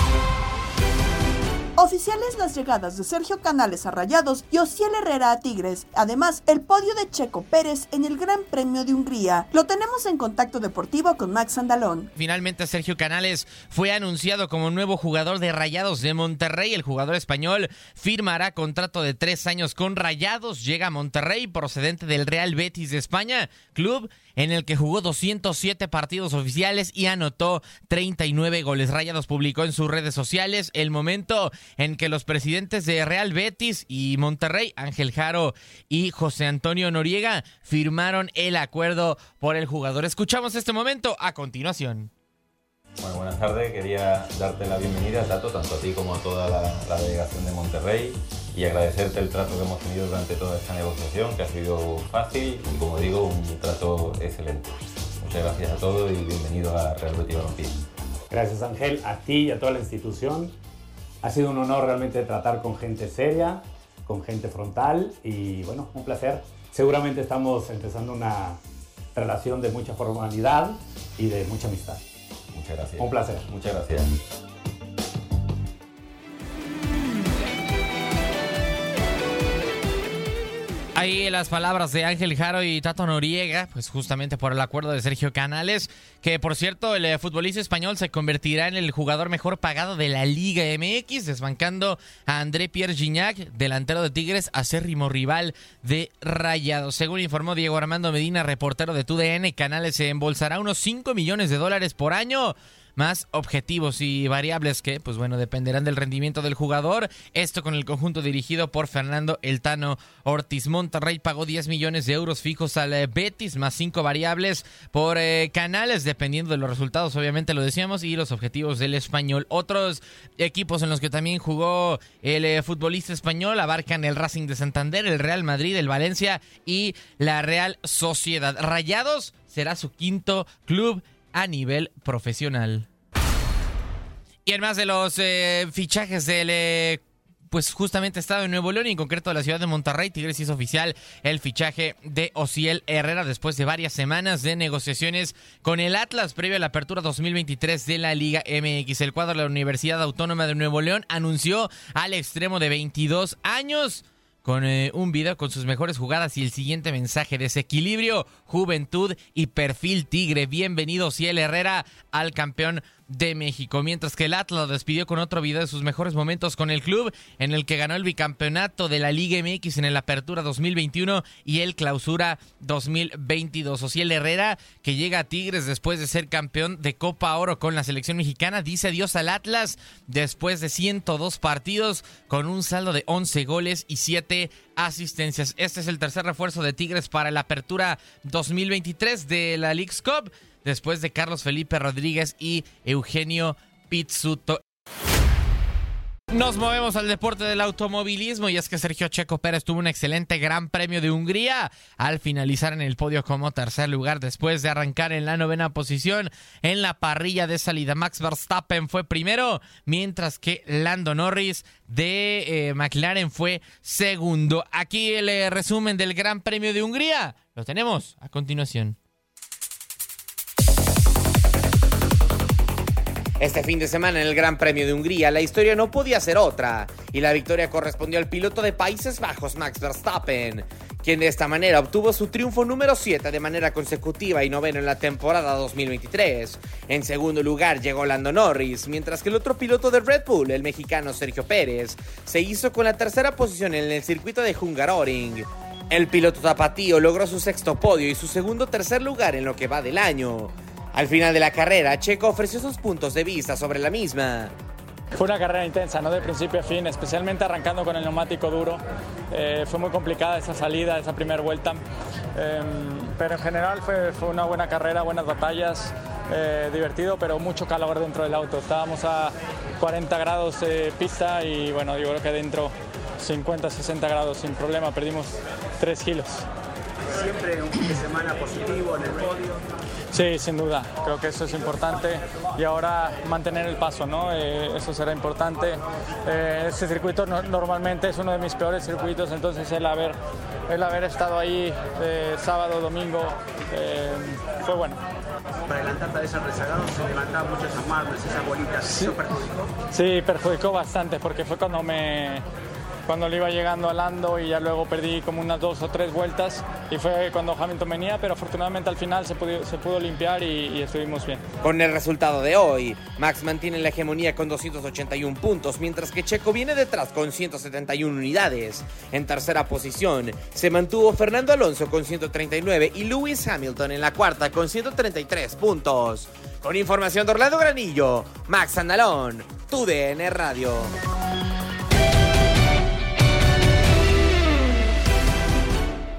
Oficiales las llegadas de Sergio Canales a Rayados y Ociel Herrera a Tigres. Además, el podio de Checo Pérez en el Gran Premio de Hungría. Lo tenemos en contacto deportivo con Max Andalón. Finalmente, Sergio Canales fue anunciado como nuevo jugador de Rayados de Monterrey. El jugador español firmará contrato de tres años con Rayados. Llega a Monterrey procedente del Real Betis de España, club en el que jugó 207 partidos oficiales y anotó 39 goles. Rayados publicó en sus redes sociales el momento en que los presidentes de Real Betis y Monterrey, Ángel Jaro y José Antonio Noriega, firmaron el acuerdo por el jugador. Escuchamos este momento a continuación. Bueno, buenas tardes. Quería darte la bienvenida, Tato, tanto a ti como a toda la, delegación de Monterrey y agradecerte el trato que hemos tenido durante toda esta negociación, que ha sido fácil y, como digo, un trato excelente. Muchas gracias a todos y bienvenido a Real Betis Balompié. Gracias, Ángel, a ti y a toda la institución. Ha sido un honor realmente tratar con gente seria, con gente frontal y, bueno, un placer. Seguramente estamos empezando una relación de mucha formalidad y de mucha amistad. Muchas gracias. Un placer. Muchas gracias. Ahí las palabras de Ángel Jaro y Tato Noriega, pues justamente por el acuerdo de Sergio Canales, que por cierto el eh, futbolista español se convertirá en el jugador mejor pagado de la Liga MX, desbancando a André Pierre Gignac, delantero de Tigres, acérrimo rival de Rayados. Según informó Diego Armando Medina, reportero de TUDN, Canales se embolsará unos 5 millones de dólares por año más objetivos y variables que, pues bueno, dependerán del rendimiento del jugador. Esto con el conjunto dirigido por Fernando Eltano Ortiz. Monterrey pagó 10 millones de euros fijos al eh, Betis, más 5 variables por eh, canales, dependiendo de los resultados, obviamente lo decíamos, y los objetivos del español. Otros equipos en los que también jugó el eh, futbolista español abarcan el Racing de Santander, el Real Madrid, el Valencia y la Real Sociedad. Rayados será su quinto club a nivel profesional. Y en más de los eh, fichajes del eh, pues justamente estado en Nuevo León y en concreto de la ciudad de Monterrey, Tigres hizo oficial el fichaje de Ociel Herrera después de varias semanas de negociaciones con el Atlas previo a la apertura 2023 de la Liga MX. El cuadro de la Universidad Autónoma de Nuevo León anunció al extremo de 22 años con eh, un video con sus mejores jugadas y el siguiente mensaje: desequilibrio, juventud y perfil tigre. Bienvenido, Ciel Herrera, al campeón de México. Mientras que el Atlas despidió con otro video de sus mejores momentos con el club, en el que ganó el bicampeonato de la Liga MX en el Apertura 2021 y el Clausura 2022. Ociel Herrera, que llega a Tigres después de ser campeón de Copa Oro con la selección mexicana, dice adiós al Atlas después de 102 partidos con un saldo de 11 goles y 7 asistencias. Este es el tercer refuerzo de Tigres para la Apertura 2023 de la League's Cup después de Carlos Felipe Rodríguez y Eugenio Pizzuto. Nos movemos al deporte del automovilismo y es que Sergio Checo Pérez tuvo un excelente Gran Premio de Hungría al finalizar en el podio como tercer lugar después de arrancar en la novena posición en la parrilla de salida. Max Verstappen fue primero, mientras que Lando Norris de eh, McLaren fue segundo. Aquí el eh, resumen del Gran Premio de Hungría. Lo tenemos a continuación. Este fin de semana en el Gran Premio de Hungría la historia no podía ser otra y la victoria correspondió al piloto de Países Bajos Max Verstappen, quien de esta manera obtuvo su triunfo número 7 de manera consecutiva y noveno en la temporada 2023. En segundo lugar llegó Lando Norris, mientras que el otro piloto de Red Bull, el mexicano Sergio Pérez, se hizo con la tercera posición en el circuito de Hungaroring. El piloto tapatío logró su sexto podio y su segundo tercer lugar en lo que va del año. Al final de la carrera, Checo ofreció sus puntos de vista sobre la misma. Fue una carrera intensa, ¿no? De principio a fin, especialmente arrancando con el neumático duro. Eh, fue muy complicada esa salida, esa primera vuelta. Em, pero en general fue, fue, una buena carrera, buenas batallas, eh, divertido, pero mucho calor dentro del auto. Estábamos a 40 grados de pista y bueno, yo creo que dentro 50, 60 grados sin problema, perdimos 3 kilos. Siempre un fin de semana positivo en el podio. Sí, sin duda, creo que eso es importante y ahora mantener el paso, ¿no? Eh, eso será importante. Eh, este circuito normalmente es uno de mis peores circuitos, entonces el haber, el haber estado ahí eh, sábado, domingo, fue bueno. Para adelantarte a esa rezagado se levantaban muchas amarras, esas bolitas, sí. ¿eso perjudicó? Sí, perjudicó bastante porque fue cuando me cuando le iba llegando al Lando y ya luego perdí como unas dos o tres vueltas y fue cuando Hamilton venía, pero afortunadamente al final se pudo, se pudo limpiar y, estuvimos bien. Con el resultado de hoy, Max mantiene la hegemonía con 281 puntos, mientras que Checo viene detrás con 171 unidades. En tercera posición se mantuvo Fernando Alonso con 139 y Lewis Hamilton en la cuarta con 133 puntos. Con información de Orlando Granillo, Max Andalón, TUDN Radio.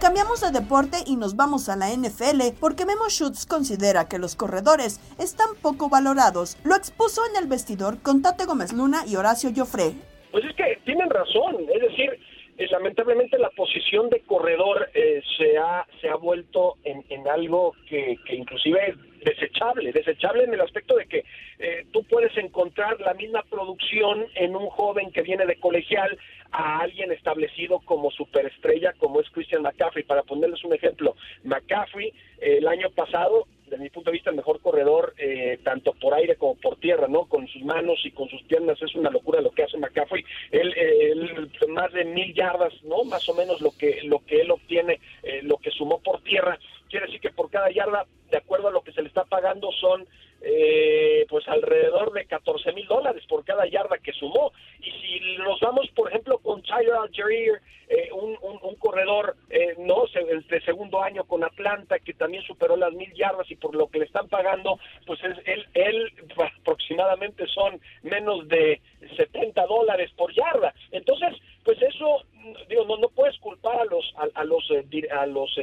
Cambiamos de deporte y nos vamos a la NFL porque Memo Schutz considera que los corredores están poco valorados. Lo expuso en el vestidor con Tate Gómez Luna y Horacio Joffre. Pues es que tienen razón, es decir, eh, lamentablemente la posición de corredor eh, se, ha, se ha vuelto en, en algo que, inclusive es desechable, desechable en el aspecto de que eh, tú puedes encontrar la misma producción en un joven que viene de colegial a alguien establecido como superestrella como es Christian McCaffrey. Para ponerles un ejemplo, McCaffrey eh, el año pasado, desde mi punto de vista, el mejor corredor eh, tanto por aire como por tierra, ¿no? Con sus manos y con sus piernas es una locura lo que hace McCaffrey. Él, él más de mil yardas, ¿no? Más o menos lo que lo que él obtiene, lo que sumó por tierra. Quiere decir que por cada yarda, de acuerdo a lo que se le está pagando, son eh, pues alrededor de 14 mil dólares por cada yarda que sumó. Y si nos vamos, por ejemplo, con Tyler Algerier, eh, un, un, corredor eh, no de segundo año con Atlanta, que también superó las mil yardas y por lo que le están pagando, pues es, él, él aproximadamente son menos de 70 dólares por yarda. Entonces, pues eso, digo, no, no puedes culpar a los, a, a los, a los,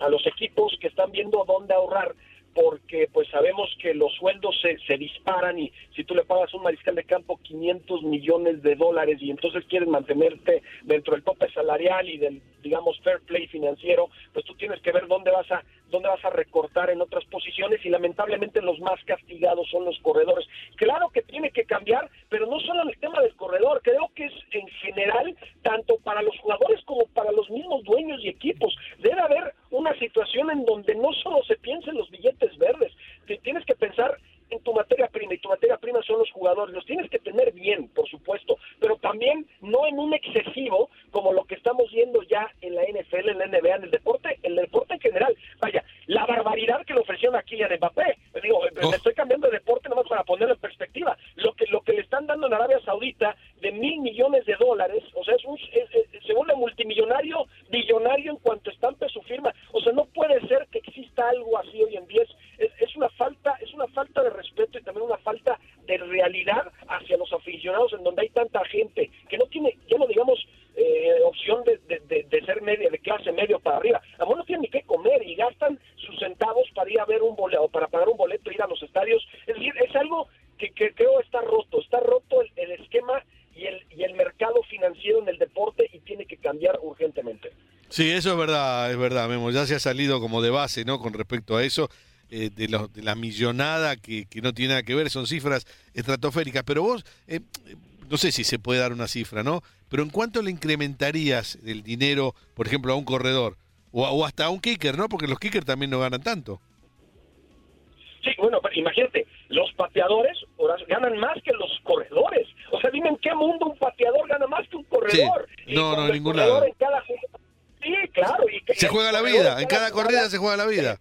a los equipos que están viendo dónde ahorrar porque pues sabemos que los sueldos se, se disparan y si tú le pagas a un mariscal de campo 500 millones de dólares y entonces quieres mantenerte dentro del tope salarial y del digamos fair play financiero, pues tú tienes que ver dónde vas a dónde vas a recortar en otras posiciones y lamentablemente los más castigados son los corredores. Claro que tiene que cambiar, pero no solo en el tema del corredor, creo que es en general tanto para los jugadores como para los mismos dueños y equipos. Debe haber una situación en donde no solo se piensa en los billetes verdes, te tienes que pensar en en tu materia prima y tu materia prima son los jugadores. Los tienes que tener bien, por supuesto, pero también no en un excesivo como lo que estamos viendo ya en la NFL, en la NBA, en el deporte, en el deporte en general. Vaya, la barbaridad que le ofrecieron aquí a Mbappé. Digo, oh. le estoy cambiando de deporte nomás para ponerlo en perspectiva. Lo que, lo que le están dando en Arabia Saudita de mil millones de dólares, o sea, es un, es, es, se vuelve multimillonario, billonario en cuanto estampe su firma. O sea, no puede ser que exista algo así hoy en día. Es, es una falta, es una falta de respeto y también una falta de realidad hacia los aficionados en donde hay tanta gente que no tiene, ya no digamos eh, opción de, de, ser media, de clase medio para arriba. A no tienen ni qué comer y gastan sus centavos para ir a ver un boleto, para pagar un boleto, ir a los estadios. Es decir, es algo que, creo está roto, está roto el, esquema y el, y el mercado financiero en el deporte y tiene que cambiar urgentemente. Sí, eso es verdad, es verdad, Memo. Ya se ha salido como de base, ¿no? Con respecto a eso, eh, de, de, la millonada que, que, no tiene nada que ver, son cifras estratosféricas. Pero vos, eh, no sé si se puede dar una cifra, ¿no? Pero ¿en cuánto le incrementarías el dinero, por ejemplo, a un corredor? O, hasta a un kicker, ¿no? Porque los kickers también no ganan tanto. Sí, bueno, pero imagínate, los pateadores ganan más que los corredores. O sea, dime en qué mundo un pateador gana más que un corredor. No, no, en ningún lado. Sí, claro. se juega la vida, en cada corrida se juega la vida.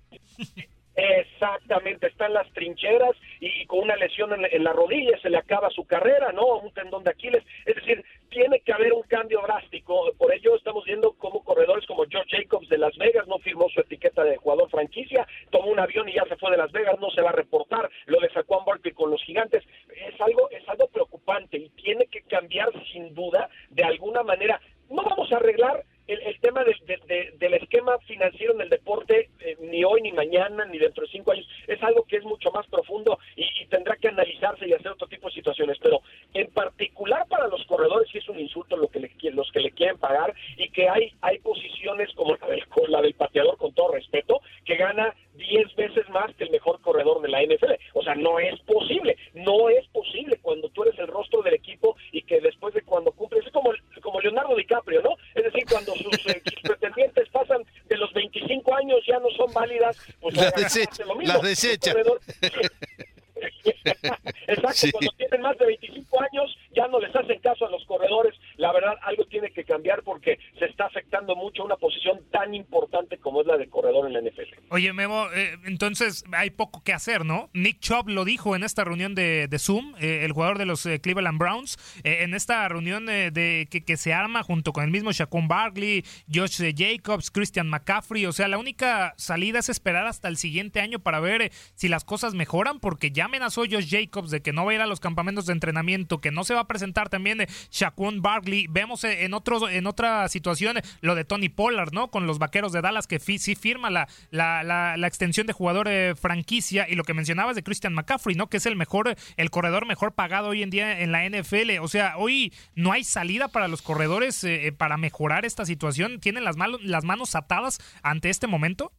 Exactamente, está en las trincheras y, con una lesión en, la rodilla se le acaba su carrera, ¿no? Un tendón de Aquiles. Es decir, tiene que haber un cambio drástico. Por ello estamos viendo cómo corredores como George Jacobs de Las Vegas no firmó su etiqueta de jugador franquicia, tomó un avión y ya se fue de Las Vegas, no se va a reportar. Lo de Saquon Barkley con los gigantes es algo, es algo preocupante y tiene que cambiar sin duda de alguna manera. No vamos a arreglar el, tema del esquema financiero en el deporte, eh, ni hoy, ni mañana, ni dentro de cinco años, es algo que es mucho más profundo y, tendrá que analizarse y hacer otro tipo de situaciones. Pero en particular para los corredores sí es un insulto lo que le, los que le quieren pagar y que hay, hay posiciones como la del, la del pateador, con todo respeto, que gana diez veces más que el mejor corredor de la NFL. O sea, no es posible, no es posible cuando tú eres el rostro del equipo y que después de cuando cumples, es como, como Leonardo DiCaprio, ¿no? Es decir, cuando sus, eh, pretendientes pasan de los 25 años ya no son válidas, pues las, desecha, tienen más de 25 años ya no les hacen caso a los corredores. La verdad, algo tiene que cambiar porque se está afectando mucho una posición tan importante como es la de corredor en la NFL. Oye, Memo, eh, entonces hay poco que hacer, ¿no? Nick Chubb lo dijo en esta reunión de, Zoom, eh, el jugador de los eh, Cleveland Browns, en esta reunión de que, se arma junto con el mismo Shaquon Barkley, Josh Jacobs, Christian McCaffrey. O sea, la única salida es esperar hasta el siguiente año para ver si las cosas mejoran, porque ya amenazó Josh Jacobs de que no va a ir a los campamentos de entrenamiento, que no se va a presentar también Shaquon Barkley. Vemos en, otro, en otra situación lo de Tony Pollard, ¿no? Con los vaqueros de Dallas, que sí firma la, extensión de jugador eh, franquicia. Y lo que mencionabas de Christian McCaffrey, ¿no? Que es el mejor, el corredor mejor pagado hoy en día en la NFL. O sea, hoy no hay salida para los corredores eh, eh, para mejorar esta situación. ¿Tienen las, las manos atadas ante este momento?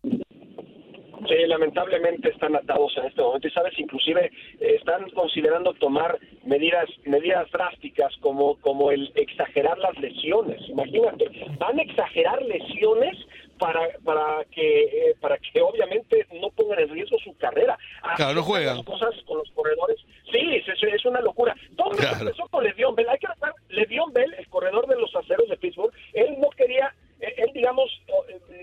Sí, lamentablemente están atados en este momento y sabes, inclusive eh, están considerando tomar medidas medidas drásticas como como el exagerar las lesiones. Imagínate, van a exagerar lesiones para para que eh, para que obviamente no pongan en riesgo su carrera. Claro, no juegan. cosas con los corredores. Sí, es, es una locura. Todo empezó con Le'Veon Bell. Hay que Le'Veon Bell, el corredor de los aceros de Pittsburgh, él no quería él, digamos,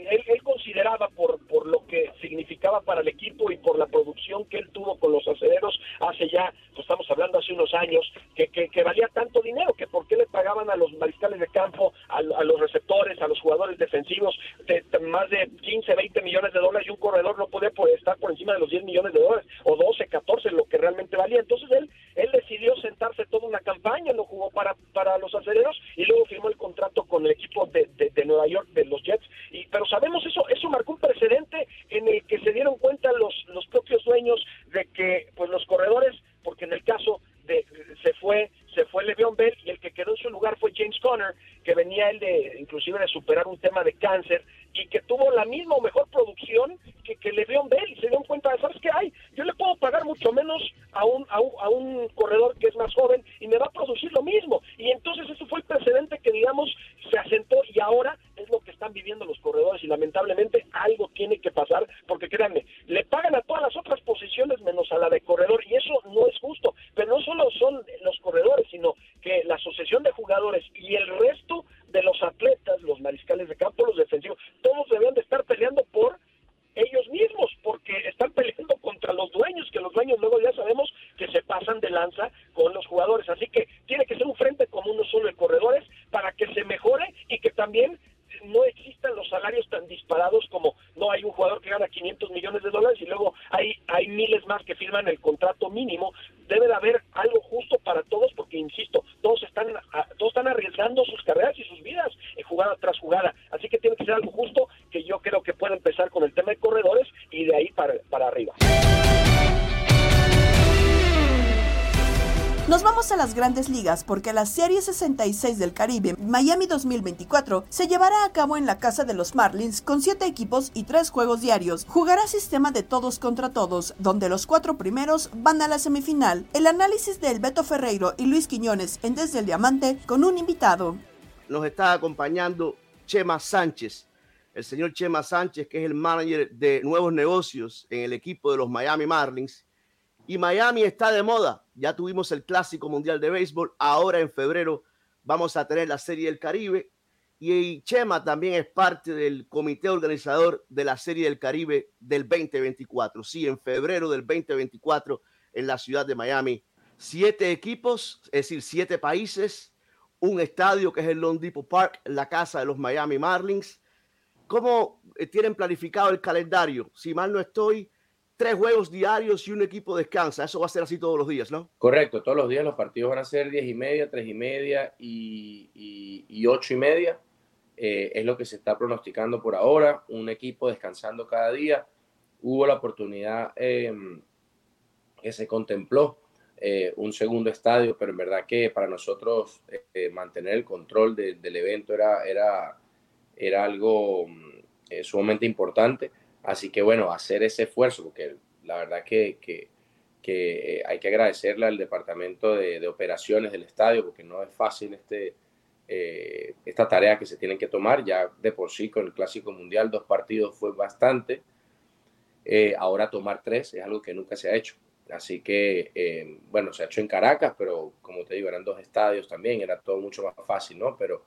él, él, consideraba por, por lo que significaba para el equipo y por la producción que él tuvo con los aceleros hace ya, pues estamos hablando hace unos años, que, que, valía tanto dinero, que por qué le pagaban a los mariscales de campo, a, los receptores, a los jugadores defensivos, de, más de 15, 20 millones de dólares y un corredor no podía estar por encima de los 10 millones de dólares, o 12, 14, lo que realmente valía. Entonces él, él decidió sentarse toda una campaña, lo jugó para, para los aceleros y luego firmó el contrato con el equipo de, de Nueva York de los Jets. Y, pero sabemos eso, eso marcó un precedente en el que se dieron cuenta los, los propios dueños de que pues los corredores, porque en el caso de se fue se fue Le'Veon Bell y el que quedó en su lugar fue James Conner, que venía él de inclusive de superar un tema de cáncer y que tuvo la misma o mejor producción que, que Le'Veon Bell y se dieron cuenta de, ¿sabes qué hay? Yo le puedo pagar mucho menos a un, a un, a un corredor que es más joven y me va a producir lo mismo. Y entonces eso porque la Serie 66 del Caribe Miami 2024 se llevará a cabo en la casa de los Marlins con 7 equipos y 3 juegos diarios. Jugará sistema de todos contra todos, donde los cuatro primeros van a la semifinal. El análisis de Beto Ferreiro y Luis Quiñones en Desde el Diamante con un invitado. Nos está acompañando Chema Sánchez, el señor Chema Sánchez, que es el manager de nuevos negocios en el equipo de los Miami Marlins y Miami está de moda. Ya tuvimos el Clásico Mundial de Béisbol. Ahora en febrero vamos a tener la Serie del Caribe. Y Chema también es parte del comité organizador de la Serie del Caribe del 2024. Sí, en febrero del 2024 en la ciudad de Miami. Siete equipos, es decir, siete países, un estadio que es el Lone Depot Park, la casa de los Miami Marlins. ¿Cómo eh, tienen planificado el calendario? Si mal no estoy, tres juegos diarios y un equipo descansa. Eso va a ser así todos los días, ¿no? Correcto, todos los días los partidos van a ser diez y media, tres y media y, ocho y media. Eh, es lo que se está pronosticando por ahora. Un equipo descansando cada día. Hubo la oportunidad em, que se contempló eh, un segundo estadio, pero en verdad que para nosotros eh, mantener el control del evento era, era, era algo mm, sumamente importante Así que bueno, hacer ese esfuerzo, porque la verdad que, que, que hay que agradecerle al departamento de, operaciones del estadio, porque no es fácil este, eh, esta tarea que se tienen que tomar. Ya de por sí con el Clásico Mundial dos partidos fue bastante. Eh, ahora tomar tres es algo que nunca se ha hecho. Así que, eh, bueno, se ha hecho en Caracas, pero como te digo, eran dos estadios también, era todo mucho más fácil, ¿no? Pero,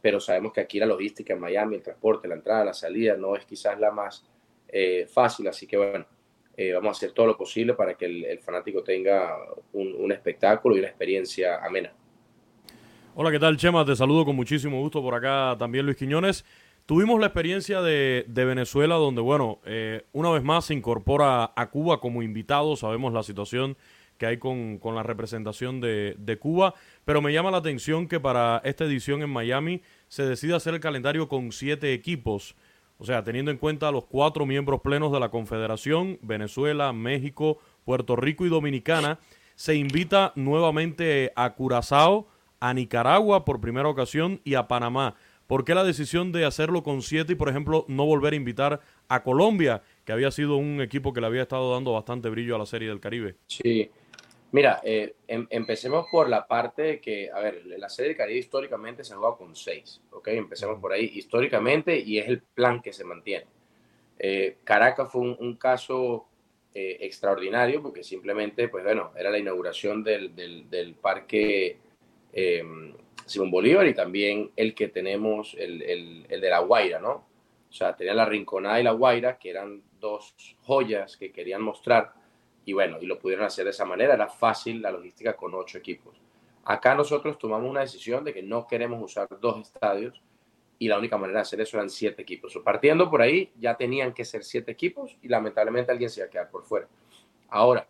pero sabemos que aquí la logística en Miami, el transporte, la entrada, la salida, no es quizás la más eh, fácil. Así que bueno, eh, vamos a hacer todo lo posible para que el, fanático tenga un, espectáculo y una experiencia amena. Hola, ¿qué tal, Chema? Te saludo con muchísimo gusto por acá también, Luis Quiñones. Tuvimos la experiencia de, Venezuela, donde, bueno, eh, una vez más se incorpora a Cuba como invitado. Sabemos la situación que hay con, con la representación de, de, Cuba, pero me llama la atención que para esta edición en Miami se decide hacer el calendario con siete equipos. O sea, teniendo en cuenta los cuatro miembros plenos de la Confederación, Venezuela, México, Puerto Rico y Dominicana, se invita nuevamente a Curazao, a Nicaragua por primera ocasión y a Panamá. ¿Por qué la decisión de hacerlo con siete y, por ejemplo, no volver a invitar a Colombia, que había sido un equipo que le había estado dando bastante brillo a la Serie del Caribe? Sí, Mira, eh, em, empecemos por la parte de que, a ver, la serie de Caribe históricamente se ha jugado con seis, ¿ok? Empecemos por ahí, históricamente, y es el plan que se mantiene. Eh, Caracas fue un, caso eh, extraordinario porque simplemente, pues bueno, era la inauguración del, del, parque em, Simón Bolívar y también el que tenemos, el, el, el de La Guaira, ¿no? O sea, tenía la Rinconada y La Guaira, que eran dos joyas que querían mostrar y bueno, y lo pudieron hacer de esa manera, era fácil la logística con ocho equipos. Acá nosotros tomamos una decisión de que no queremos usar dos estadios y la única manera de hacer eso eran siete equipos. partiendo por ahí, ya tenían que ser siete equipos y lamentablemente alguien se iba a quedar por fuera. Ahora,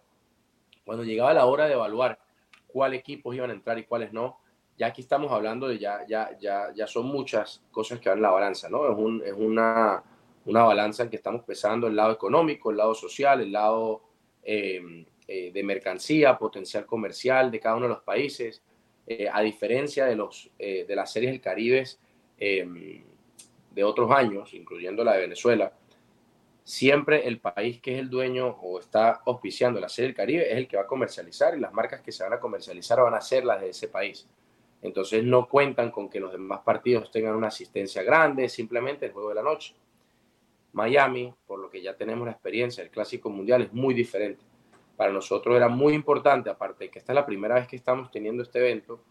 cuando llegaba la hora de evaluar cuáles equipos iban a entrar y cuáles no, ya aquí estamos hablando de ya, ya, ya, ya son muchas cosas que van en la balanza, ¿no? Es, un, es una, una balanza en que estamos pesando el lado económico, el lado social, el lado Em, eh, de mercancía, potencial comercial de cada uno de los países, eh, a diferencia de, los, eh, de las series del Caribe em, de otros años, incluyendo la de Venezuela, siempre el país que es el dueño o está auspiciando la serie del Caribe es el que va a comercializar y las marcas que se van a comercializar van a ser las de ese país. Entonces no cuentan con que los demás partidos tengan una asistencia grande, simplemente el juego de la noche. Miami, por lo que ya tenemos la experiencia, el Clásico Mundial es muy diferente. Para nosotros era muy importante, aparte de que esta es la primera vez que estamos teniendo este evento,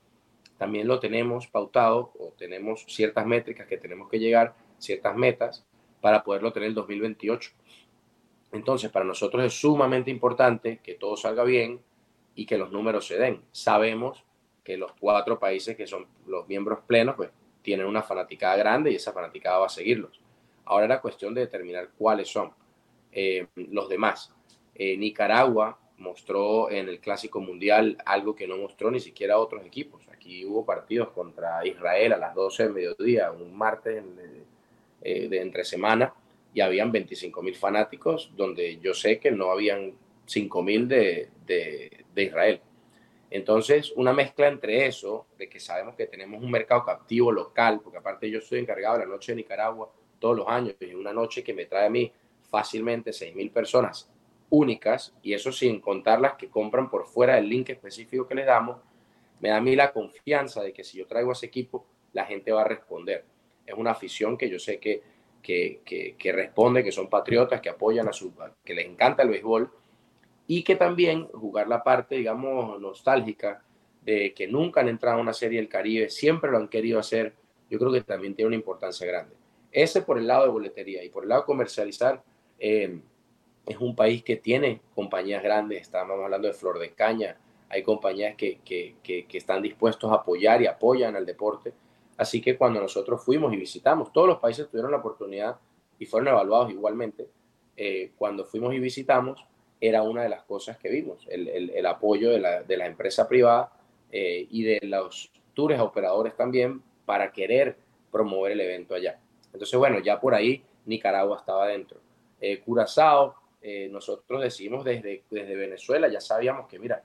también lo tenemos pautado o tenemos ciertas métricas que tenemos que llegar, ciertas metas, para poderlo tener el 2028. Entonces, para nosotros es sumamente importante que todo salga bien y que los números se den. Sabemos que los cuatro países que son los miembros plenos, pues tienen una fanaticada grande y esa fanaticada va a seguirlos. Ahora era cuestión de determinar cuáles son. eh, los demás. Eh, Nicaragua mostró en el Clásico Mundial algo que no mostró ni siquiera otros equipos. Aquí hubo partidos contra Israel a las 12 del mediodía, un martes de, entre semana, y habían 25 mil fanáticos, donde yo sé que no habían 5 mil de, de Israel. Entonces, una mezcla entre eso, de que sabemos que tenemos un mercado captivo local, porque aparte yo soy encargado de la noche de Nicaragua todos los años, y una noche que me trae a mí fácilmente 6.000 personas únicas, y eso sin contar las que compran por fuera del link específico que les damos, me da a mí la confianza de que si yo traigo a ese equipo, la gente va a responder. Es una afición que yo sé que, que, que, que responde, que son patriotas, que apoyan a su, que les encanta el béisbol, y que también jugar la parte, digamos, nostálgica de que nunca han entrado a una serie del Caribe, siempre lo han querido hacer, yo creo que también tiene una importancia grande. Ese por el lado de boletería y por el lado de comercializar, eh, es un país que tiene compañías grandes, estamos hablando de Flor de Caña, hay compañías que, que, que, que están dispuestos a apoyar y apoyan al deporte. Así que cuando nosotros fuimos y visitamos, todos los países tuvieron la oportunidad y fueron evaluados igualmente. Eh, cuando fuimos y visitamos, era una de las cosas que vimos, el, el, apoyo de la, de la, empresa privada eh, y de los tours operadores también para querer promover el evento allá. Entonces, bueno, ya por ahí Nicaragua estaba dentro. Eh, Curazao, eh, nosotros decimos desde, desde Venezuela, ya sabíamos que, mira,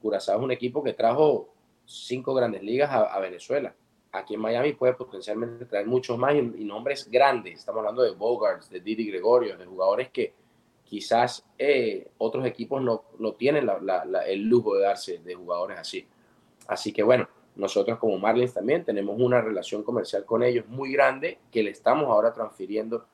Curazao es un equipo que trajo cinco grandes ligas a, Venezuela. Aquí en Miami puede potencialmente traer muchos más y, y nombres grandes. Estamos hablando de Bogarts, de Didi Gregorio, de jugadores que, quizás eh, otros equipos no, no tienen el lujo de darse de jugadores así. Así que bueno, nosotros como Marlins también tenemos una relación comercial con ellos muy grande que le estamos ahora transfiriendo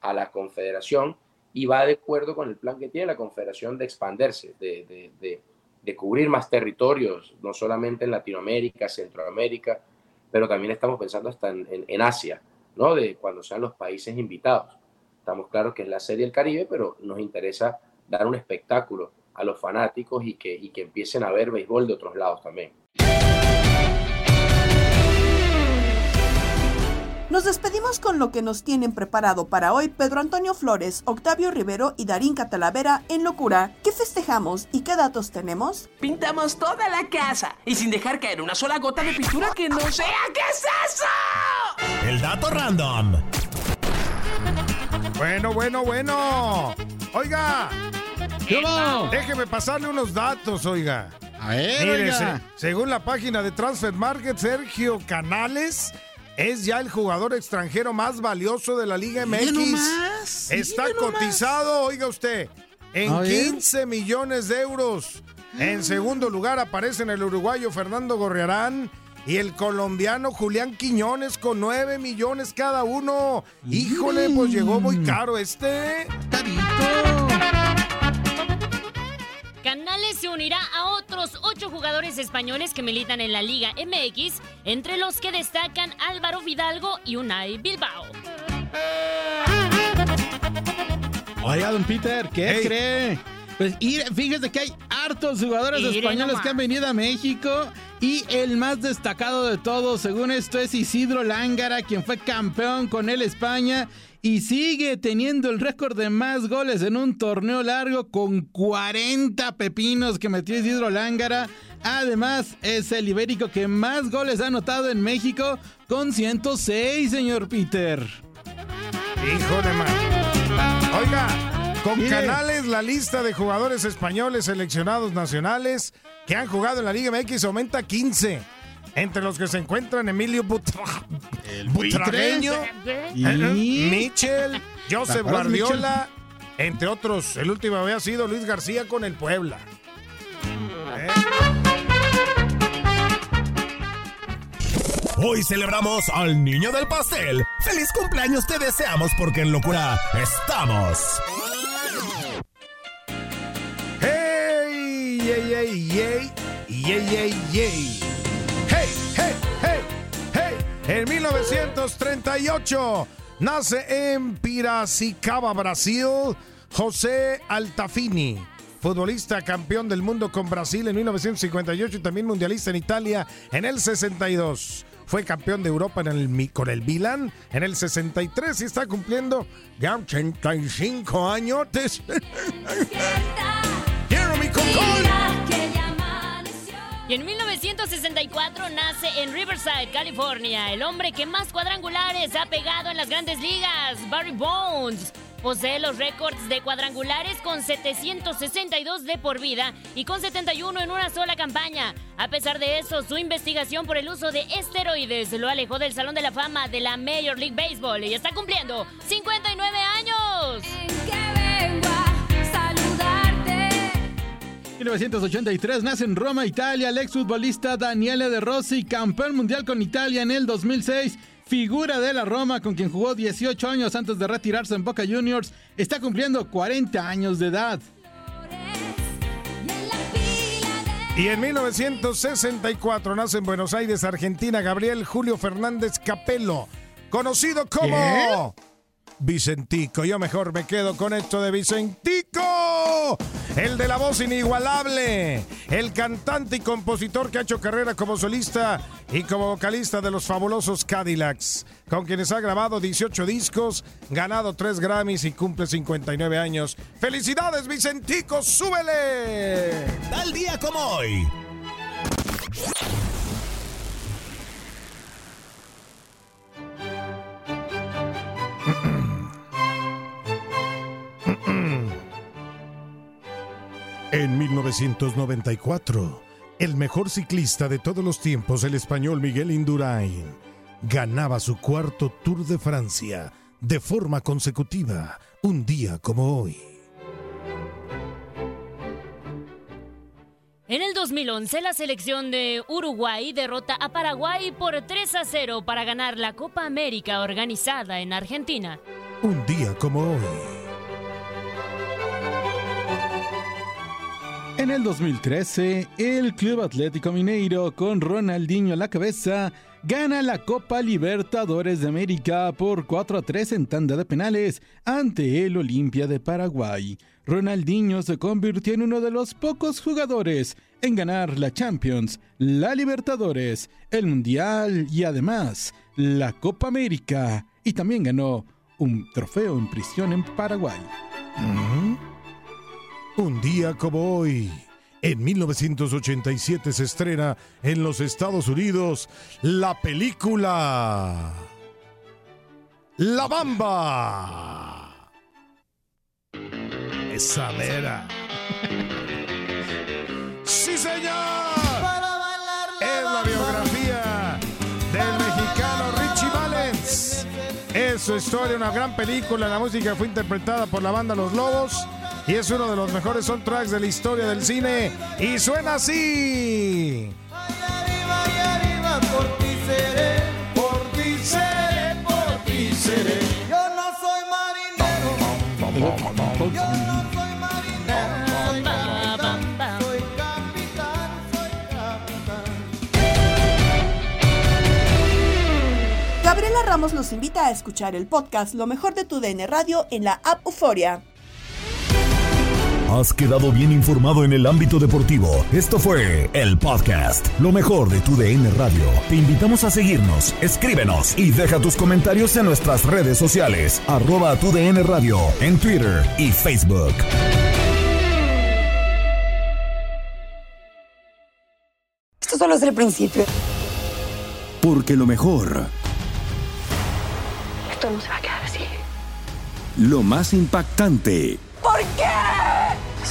a la confederación y va de acuerdo con el plan que tiene la confederación de expandirse, de, de, de, cubrir más territorios, no solamente en Latinoamérica, Centroamérica, pero también estamos pensando hasta en, en, en Asia, ¿no? De cuando sean los países invitados. Estamos claros que es la Serie del Caribe, pero nos interesa dar un espectáculo a los fanáticos y que, y que empiecen a ver béisbol de otros lados también. Nos despedimos con lo que nos tienen preparado para hoy Pedro Antonio Flores, Octavio Rivero y Darín Catalavera en Locura. ¿Qué festejamos y qué datos tenemos? Pintamos toda la casa y sin dejar caer una sola gota de pintura que no sea. ¿Qué es eso? El dato random. Bueno, bueno, bueno. Oiga. Déjeme pasarle unos datos, oiga. A ver, según la página de Transfer Market, Sergio Canales es ya el jugador extranjero más valioso de la Liga MX. Está cotizado, oiga usted, en 15 millones de euros. En segundo lugar aparecen el uruguayo Fernando Gorriarán y el colombiano Julián Quiñones con 9 millones cada uno. Híjole, pues llegó muy caro este. Canales se unirá a otros ocho jugadores españoles que militan en la Liga MX, entre los que destacan Álvaro Vidalgo y Unai Bilbao. Oiga, don Peter, ¿qué cree? Pues fíjese que hay hartos jugadores españoles que han venido a México y el más destacado de todos, según esto, es Isidro Lángara, quien fue campeón con él España y sigue teniendo el récord de más goles en un torneo largo con 40 pepinos que metió Isidro Lángara. Además, es el ibérico que más goles ha anotado en México con 106, señor Peter. Hijo de madre. Oiga, con Canales, la lista de jugadores españoles seleccionados nacionales que han jugado en la Liga MX aumenta a 15. Entre los que se encuentran Emilio Butra... el Butragueño, ¿Y? Michel, Joseph Guardiola, entre otros. El último había sido Luis García con el Puebla. ¿Eh? Hoy celebramos al niño del pastel. ¡Feliz cumpleaños te deseamos porque en locura estamos! yay, yay, yay, yay, yay. Hey, hey, hey. En 1938 nace en Piracicaba, Brasil, José Altafini. Futbolista campeón del mundo con Brasil en 1958 y también mundialista en Italia en el 62. fue campeón de Europa en el, con el Milan en el 63 y está cumpliendo ya 85 añotes. Jeremy Y en 1964 nace en Riverside, California, el hombre que más cuadrangulares ha pegado en las grandes ligas, Barry Bones. Posee los récords de cuadrangulares con 762 de por vida y con 71 en una sola campaña. A pesar de eso, su investigación por el uso de esteroides lo alejó del Salón de la Fama de la Major League Baseball y está cumpliendo 59 años. 1983 nace en Roma, Italia, el exfutbolista Daniele De Rossi, campeón mundial con Italia en el 2006 figura de la Roma con quien jugó 18 años antes de retirarse en Boca Juniors, está cumpliendo 40 años de edad. Y en 1964 nace en Buenos Aires, Argentina, Gabriel Julio Fernández Capello, conocido como... Vicentico. Yo mejor me quedo con esto de Vicentico. El de la voz inigualable. El cantante y compositor que ha hecho carrera como solista y como vocalista de los fabulosos Cadillacs. Con quienes ha grabado 18 discos, ganado 3 Grammys y cumple 59 años. ¡Felicidades, Vicentico! ¡Súbele! Tal día como hoy. En 1994, el mejor ciclista de todos los tiempos, el español Miguel Indurain, ganaba su cuarto Tour de Francia de forma consecutiva, un día como hoy. En el 2011, la selección de Uruguay derrota a Paraguay por 3 a 0 para ganar la Copa América organizada en Argentina. Un día como hoy. En el 2013, el Club Atlético Mineiro, con Ronaldinho a la cabeza, gana la Copa Libertadores de América por 4 a 3 en tanda de penales ante el Olimpia de Paraguay. Ronaldinho se convirtió en uno de los pocos jugadores en ganar la Champions, la Libertadores, el Mundial y además la Copa América. Y también ganó un trofeo en prisión en Paraguay. Un día como hoy, en 1987 se estrena en los Estados Unidos la película La Bamba. Esa. ¡Sí, señor! Es la biografía del mexicano Richie Valens. Es su historia, una gran película. La música fue interpretada por la banda Los Lobos y es uno de los mejores soundtracks de la historia del cine y suena así. Yo no soy marinero, yo no soy marinero, soy capitán, soy capitán. Gabriela Ramos los invita a escuchar el podcast Lo mejor de tu DN Radio en la app Euforia. Has quedado bien informado en el ámbito deportivo. Esto fue el podcast, lo mejor de tu DN Radio. Te invitamos a seguirnos, escríbenos y deja tus comentarios en nuestras redes sociales, arroba tu DN Radio, en Twitter y Facebook. Esto solo es el principio. Porque lo mejor, Esto no se va a quedar así. lo más impactante, ¿Por qué?